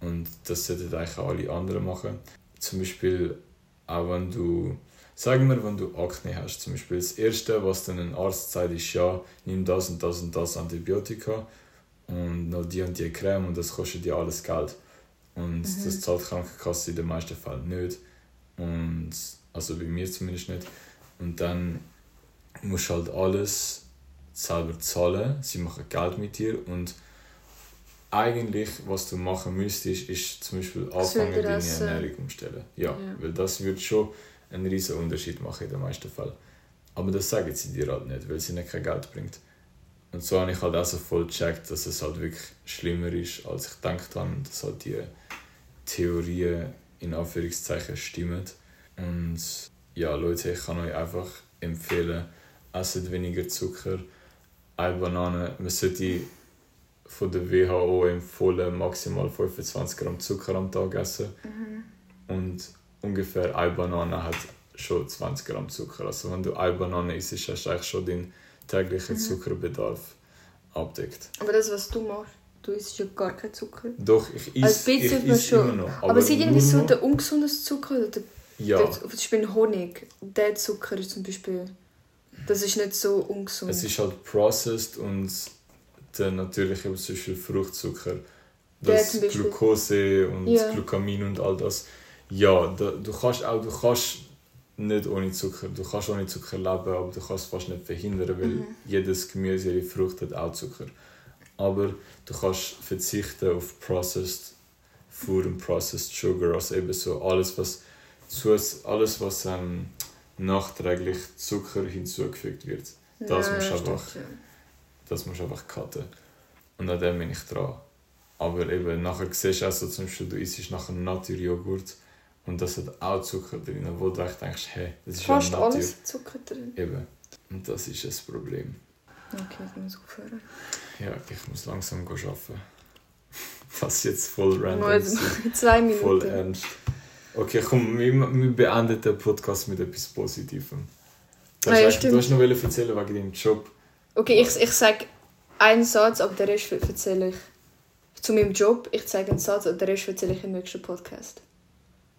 Und das sollten eigentlich auch alle anderen machen. Zum Beispiel auch wenn du, sagen wir, wenn du Akne hast, zum Beispiel das Erste, was dann ein Arzt sagt, ist ja, nimm das und das und das Antibiotika und noch die und die Creme und das kostet dir alles Geld. Und Mhm. das zahlt die Krankenkasse in den meisten Fällen nicht. Und, also bei mir zumindest nicht. Und dann musst du halt alles selber zahlen. Sie machen Geld mit dir und eigentlich, was du machen müsstest, ist zum Beispiel anfangen, deine essen. Ernährung umstellen. Ja, Ja. weil das wird schon einen riesen Unterschied machen in den meisten Fällen. Aber das sagen sie dir halt nicht, weil es ihnen kein Geld bringt. Und so habe ich halt auch so voll gecheckt, dass es halt wirklich schlimmer ist, als ich gedacht habe. und Dass halt die Theorien in Anführungszeichen stimmen. Und ja, Leute, ich kann euch einfach empfehlen, esset weniger Zucker, eine Banane. Man sollte von der WHO empfohlen maximal 25 Gramm Zucker am Tag essen. Und ungefähr eine Banane hat schon 20 Gramm Zucker. Also wenn du eine Banane isst, hast du eigentlich schon deinen täglichen Zuckerbedarf abdeckt. Aber das, was du machst, du isst ja gar keinen Zucker. Doch, ich Ein isse ich schon. immer noch. Aber, es ist irgendwie so der ungesundes Zucker. Oder der, Ja, der, zum Beispiel Honig. Der Zucker ist zum Beispiel. Das ist nicht so ungesund. es ist halt processed und der natürliche, zum Beispiel Fruchtzucker, das Beispiel- Glucose und Ja. Glutamin und all das. Ja, da, du kannst auch, du kannst nicht ohne Zucker, du kannst ohne Zucker leben, aber du kannst es fast nicht verhindern, weil Mhm. jedes Gemüse, jede Frucht hat auch Zucker. Aber du kannst verzichten auf processed Food und processed Sugar, also eben so alles, was, alles, was ähm, nachträglich Zucker hinzugefügt wird. das musst du stimmt, einfach- ja. Das musst du einfach cutten. Und an dem bin ich dran. Aber eben, nachher siehst du auch so, zum Beispiel, du isst nachher Naturjoghurt und das hat auch Zucker drin, wo du echt denkst, hey, das ist Fast ja Natur. alles Zucker drin. Eben. Und das ist das Problem. Okay, ich muss aufhören. Ja, ich muss langsam arbeiten. Das ist jetzt voll random. Nur zwei Minuten. voll ernst. Okay, komm, wir, wir beenden den Podcast mit etwas Positivem. Du Ah, hast, ja, du hast noch erzählen wegen deinem Job. Okay, ich, ich sage einen Satz, aber den Rest erzähle ich zu meinem Job. Ich sage einen Satz und den Rest erzähle ich im nächsten Podcast.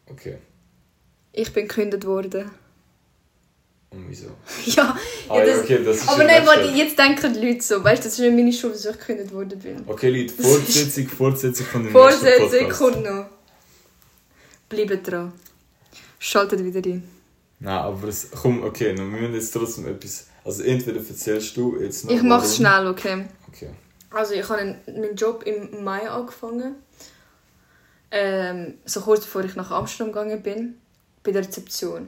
Okay. Ich bin gekündigt worden. Und wieso? ja, Ah, ja, das, okay, das ist aber nein, warte, jetzt denken die Leute so. Weißt du, das ist nicht meine Schuld, dass ich gekündigt worden bin. Okay, Leute, Fortsetzung, Fortsetzung von dem Fortsetzung nächsten Podcast. kommt noch. Bleibt dran. Schaltet wieder ein. Nein, aber es, komm, okay, wir müssen jetzt trotzdem etwas... Also entweder erzählst du jetzt noch... Ich mache es schnell, okay? Okay. Also ich habe einen- meinen Job im Mai angefangen. Ähm, so kurz bevor ich nach Amsterdam gegangen bin. Bei der Rezeption.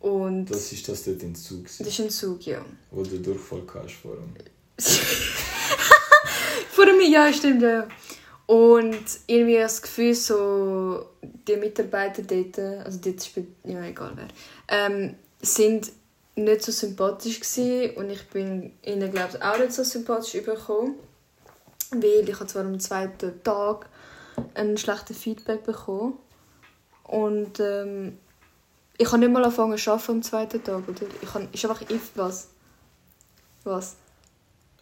Und das, Das ist das dort in Zug, gewesen, ist ein Zug, ja. wo du Durchfall hast vor allem. Vor mir, ja, stimmt, ja. Und irgendwie das Gefühl, so, die Mitarbeiter dort, also dort spielt, ja, egal wer, ähm, sind nicht so sympathisch gewesen und ich bin ihnen glaube ich auch nicht so sympathisch übergekommen, weil ich habe zwar am zweiten Tag ein schlechtes Feedback bekommen und ähm, ich habe nicht mal angefangen zu arbeiten am zweiten Tag, oder? Ich habe, ist einfach if was? Was?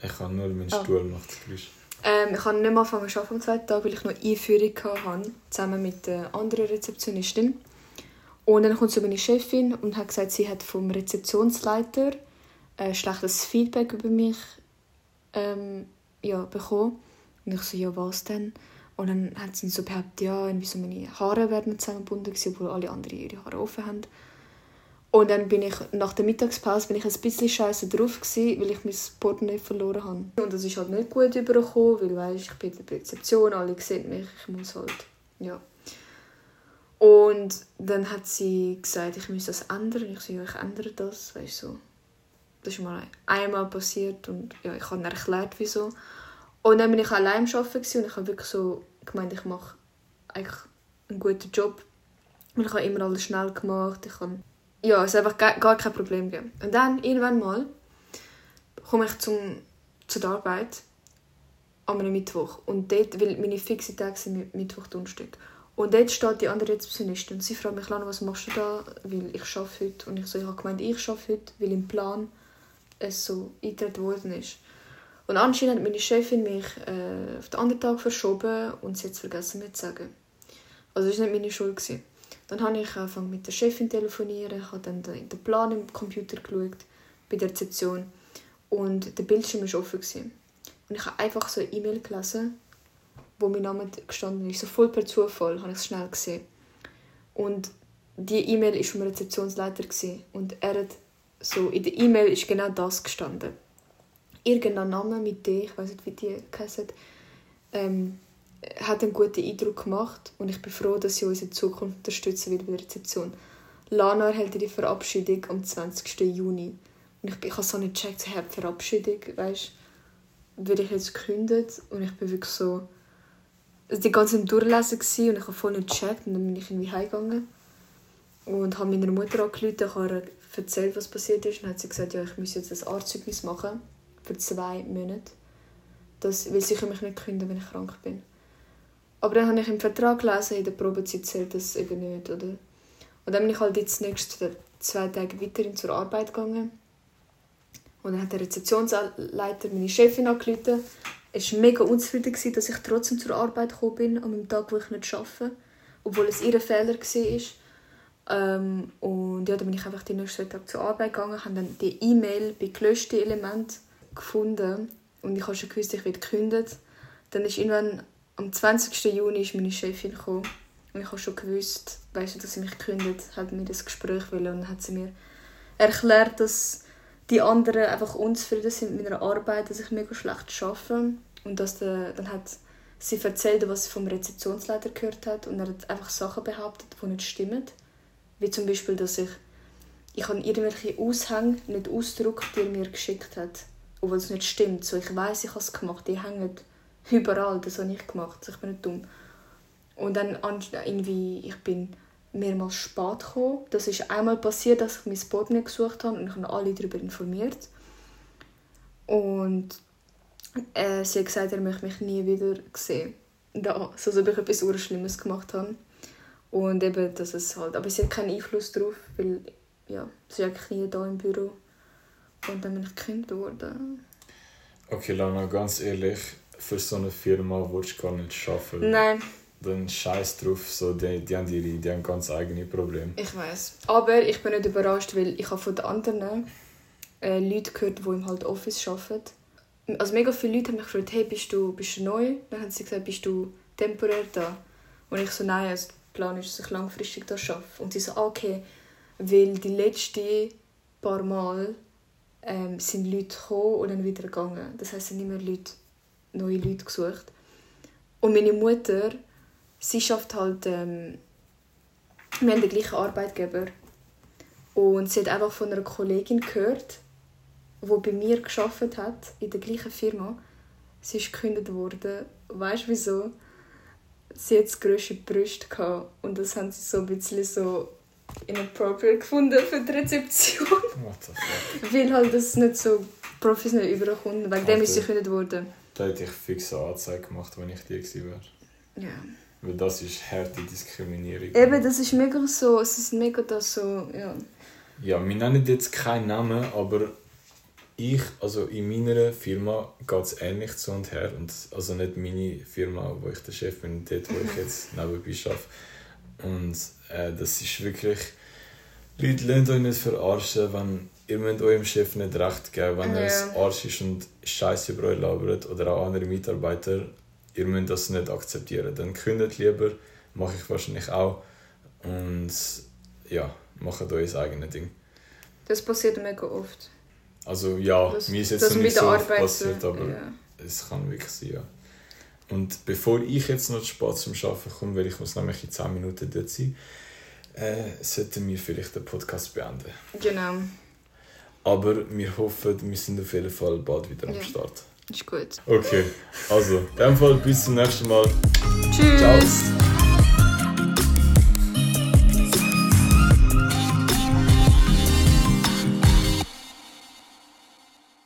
Ich habe nur meinen Ah. Stuhl noch zu Geräusch. Ähm, ich habe nicht mal angefangen zu arbeiten am zweiten Tag, weil ich noch Einführung hatte, zusammen mit der anderen Rezeptionistin. Und dann kommt so meine Chefin und hat gesagt, sie hat vom Rezeptionsleiter ein schlechtes Feedback über mich ähm, ja, bekommen. Und ich so, ja, was denn? Und dann hat sie so behauptet, ja, irgendwie so meine Haare werden zusammengebunden obwohl alle anderen ihre Haare offen haben. Und dann bin ich, nach der Mittagspause bin ich ein bisschen scheiße drauf gewesen, weil ich mein Portemonnaie verloren habe. Und das ist halt nicht gut übergekommen, weil, weißt, ich bin in der Rezeption, alle sehen mich, ich muss halt, ja. Und dann hat sie gesagt, ich müsse das ändern. Ich ja, ich ändere das, weißt so. Das ist mal einmal passiert und ja, ich habe erklärt, wieso. Und dann bin ich allein Arbeiten und ich habe wirklich so gemeint, ich mache eigentlich einen guten Job. Und ich habe immer alles schnell gemacht. Ich habe, ja, es hat einfach gar, gar kein Problem gegeben. Und dann, irgendwann mal, komme ich zum, zu der Arbeit an einem Mittwoch. Und dort, weil meine fixe Tage sind Mi- Mittwoch, Donnerstag. Und dort steht die andere Rezeptionistin und sie fragt mich, Lana, was machst du da? Weil ich arbeite heute. Und ich so, ich habe gemeint, ich arbeite heute, weil im Plan es so eingetreten worden ist. Und anscheinend hat meine Chefin mich äh, auf den anderen Tag verschoben und sie hat es vergessen mir zu sagen. Also das war nicht meine Schuld. Gewesen. Dann habe ich angefangen mit der Chefin telefonieren, habe dann den Plan im Computer geschaut, bei der Rezeption. Und der Bildschirm war offen. Gewesen. Und ich habe einfach so eine E-Mail gelesen, wo mein Name gestanden ist. So voll per Zufall habe ich es schnell gesehen. Und die E-Mail war vom Rezeptionsleiter. Gewesen. Und er hat so, in der E-Mail ist genau das gestanden. Irgendein Name mit D, ich weiß nicht, wie die geheißen hat, ähm, hat einen guten Eindruck gemacht. Und ich bin froh, dass sie uns in Zukunft unterstützen wird bei der Rezeption. Lana erhält die Verabschiedung am 20. Juni. Und ich, ich habe so nicht gecheckt, sie hat Verabschiedung, weißt werde ich jetzt gekündigt und ich bin wirklich so also die ganze am Durchlesen und ich habe voll nicht gecheckt und dann bin ich irgendwie heimgegangen und habe meiner Mutter angerufen, ich habe erzählt, was passiert ist und dann hat sie gesagt, ja, ich muss jetzt ein Arztzeugnis machen für zwei Monate, das, weil sie können mich nicht künden, wenn ich krank bin. Aber dann habe ich im Vertrag gelesen, in der Probezeit zählt das eben nicht, oder? Und dann bin ich halt jetzt nächste zwei Tage weiterhin zur Arbeit gegangen und dann hat der Rezeptionsleiter meine Chefin angerufen. Er war mega unzufrieden, dass ich trotzdem zur Arbeit gekommen bin, an einem Tag, wo ich nicht arbeite. Obwohl es ihr Fehler war. Ähm, und ja, dann bin ich einfach den nächsten Tag zur Arbeit gegangen, habe dann die E-Mail bei gelöschten Elementen gefunden. Und ich habe schon gewusst, ich werde gekündigt. Dann ist irgendwann am 20. Juni ist meine Chefin gekommen. Und ich habe schon gewusst, weißt du, dass sie mich kündigt, hat mir das Gespräch wollen. Und hat sie mir erklärt, dass die anderen einfach unzufrieden sind mit meiner Arbeit, dass ich mega schlecht arbeite. Und dass der, dann hat sie erzählt, was sie vom Rezeptionsleiter gehört hat. Und er hat einfach Sachen behauptet, die nicht stimmen. Wie zum Beispiel, dass ich, ich habe irgendwelche Aushänge nicht ausgedruckt, die er mir geschickt hat. Obwohl es nicht stimmt. So, ich weiß, ich habe es gemacht. Die hängen überall. Das habe ich gemacht. Also ich bin nicht dumm. Und dann an- irgendwie, ich bin mehrmals spät gekommen. Das ist einmal passiert, dass ich mein Portemonnaie gesucht habe und ich habe alle darüber informiert. Und äh, sie hat gesagt, er möchte mich nie wieder sehen. Da, so als ob ich etwas Urschlimmes gemacht habe. Und eben, dass es halt... Aber sie hat keinen Einfluss darauf, weil ja, sie eigentlich nie da im Büro. Und dann bin ich gekündigt worden. Okay, Lana, ganz ehrlich, für so eine Firma willst du gar nicht arbeiten. Nein, Dann scheiß drauf, so, die, die, haben ihre, die haben ganz eigene Probleme. ich weiß. Aber ich bin nicht überrascht, weil ich habe von den anderen äh, Leuten gehört, die im halt Office arbeiten. Also mega viele Leute haben mich gefragt, hey, bist du, bist du neu? Dann haben sie gesagt, bist du temporär da? Und ich so, nein, also der Plan ist, dass ich langfristig da arbeite. Und sie so, ah, okay, weil die letzten paar Mal ähm, sind Leute gekommen und dann wieder gegangen. Das heisst, es sind immer Leute, neue Leute gesucht. Und meine Mutter, sie schafft halt, ähm, wir haben den gleichen Arbeitgeber. Und sie hat einfach von einer Kollegin gehört, die bei mir geschafft hat, in der gleichen Firma. Sie ist gekündigt worden. Weißt du wieso? Sie hat grösste Brüste gehabt. Und das haben sie so ein bisschen so inappropriate gefunden für die Rezeption. What the fuck? Weil halt das nicht so professionell überkommt. Wegen dem ist sie Okay. gekündigt worden. Da hätte ich fix eine Anzeige gemacht, wenn ich die gewesen wäre. Ja. Weil das ist harte Diskriminierung. Eben, das ist mega so, es ist mega das so, ja. Ja, wir nennen jetzt keinen Namen, aber ich, also in meiner Firma geht es ähnlich zu und her. Und also nicht meine Firma, wo ich der Chef bin, dort, wo ich jetzt nebenbei arbeite. Und äh, das ist wirklich... Leute, lasst euch nicht verarschen, wenn ihr müsst eurem Chef nicht recht geben, wenn er Ja. ein Arsch ist und Scheiße über euch labert oder auch andere Mitarbeiter. Ihr müsst das nicht akzeptieren. Dann kündet lieber, mache ich wahrscheinlich auch. Und ja, macht euer eigenes Ding. Das passiert mega oft. Also ja, Das- mir ist jetzt noch nicht so oft passiert, so, aber ja. es kann wirklich sein, ja. Und bevor ich jetzt noch zu spät zum Arbeiten komme, weil ich muss nämlich in 10 Minuten dort sein, äh, sollten wir vielleicht den Podcast beenden. Genau, Aber wir hoffen, wir sind auf jeden Fall bald wieder am Ja. Start. ist gut. Okay, also, in dem Fall bis zum nächsten Mal. Tschüss! Ciao.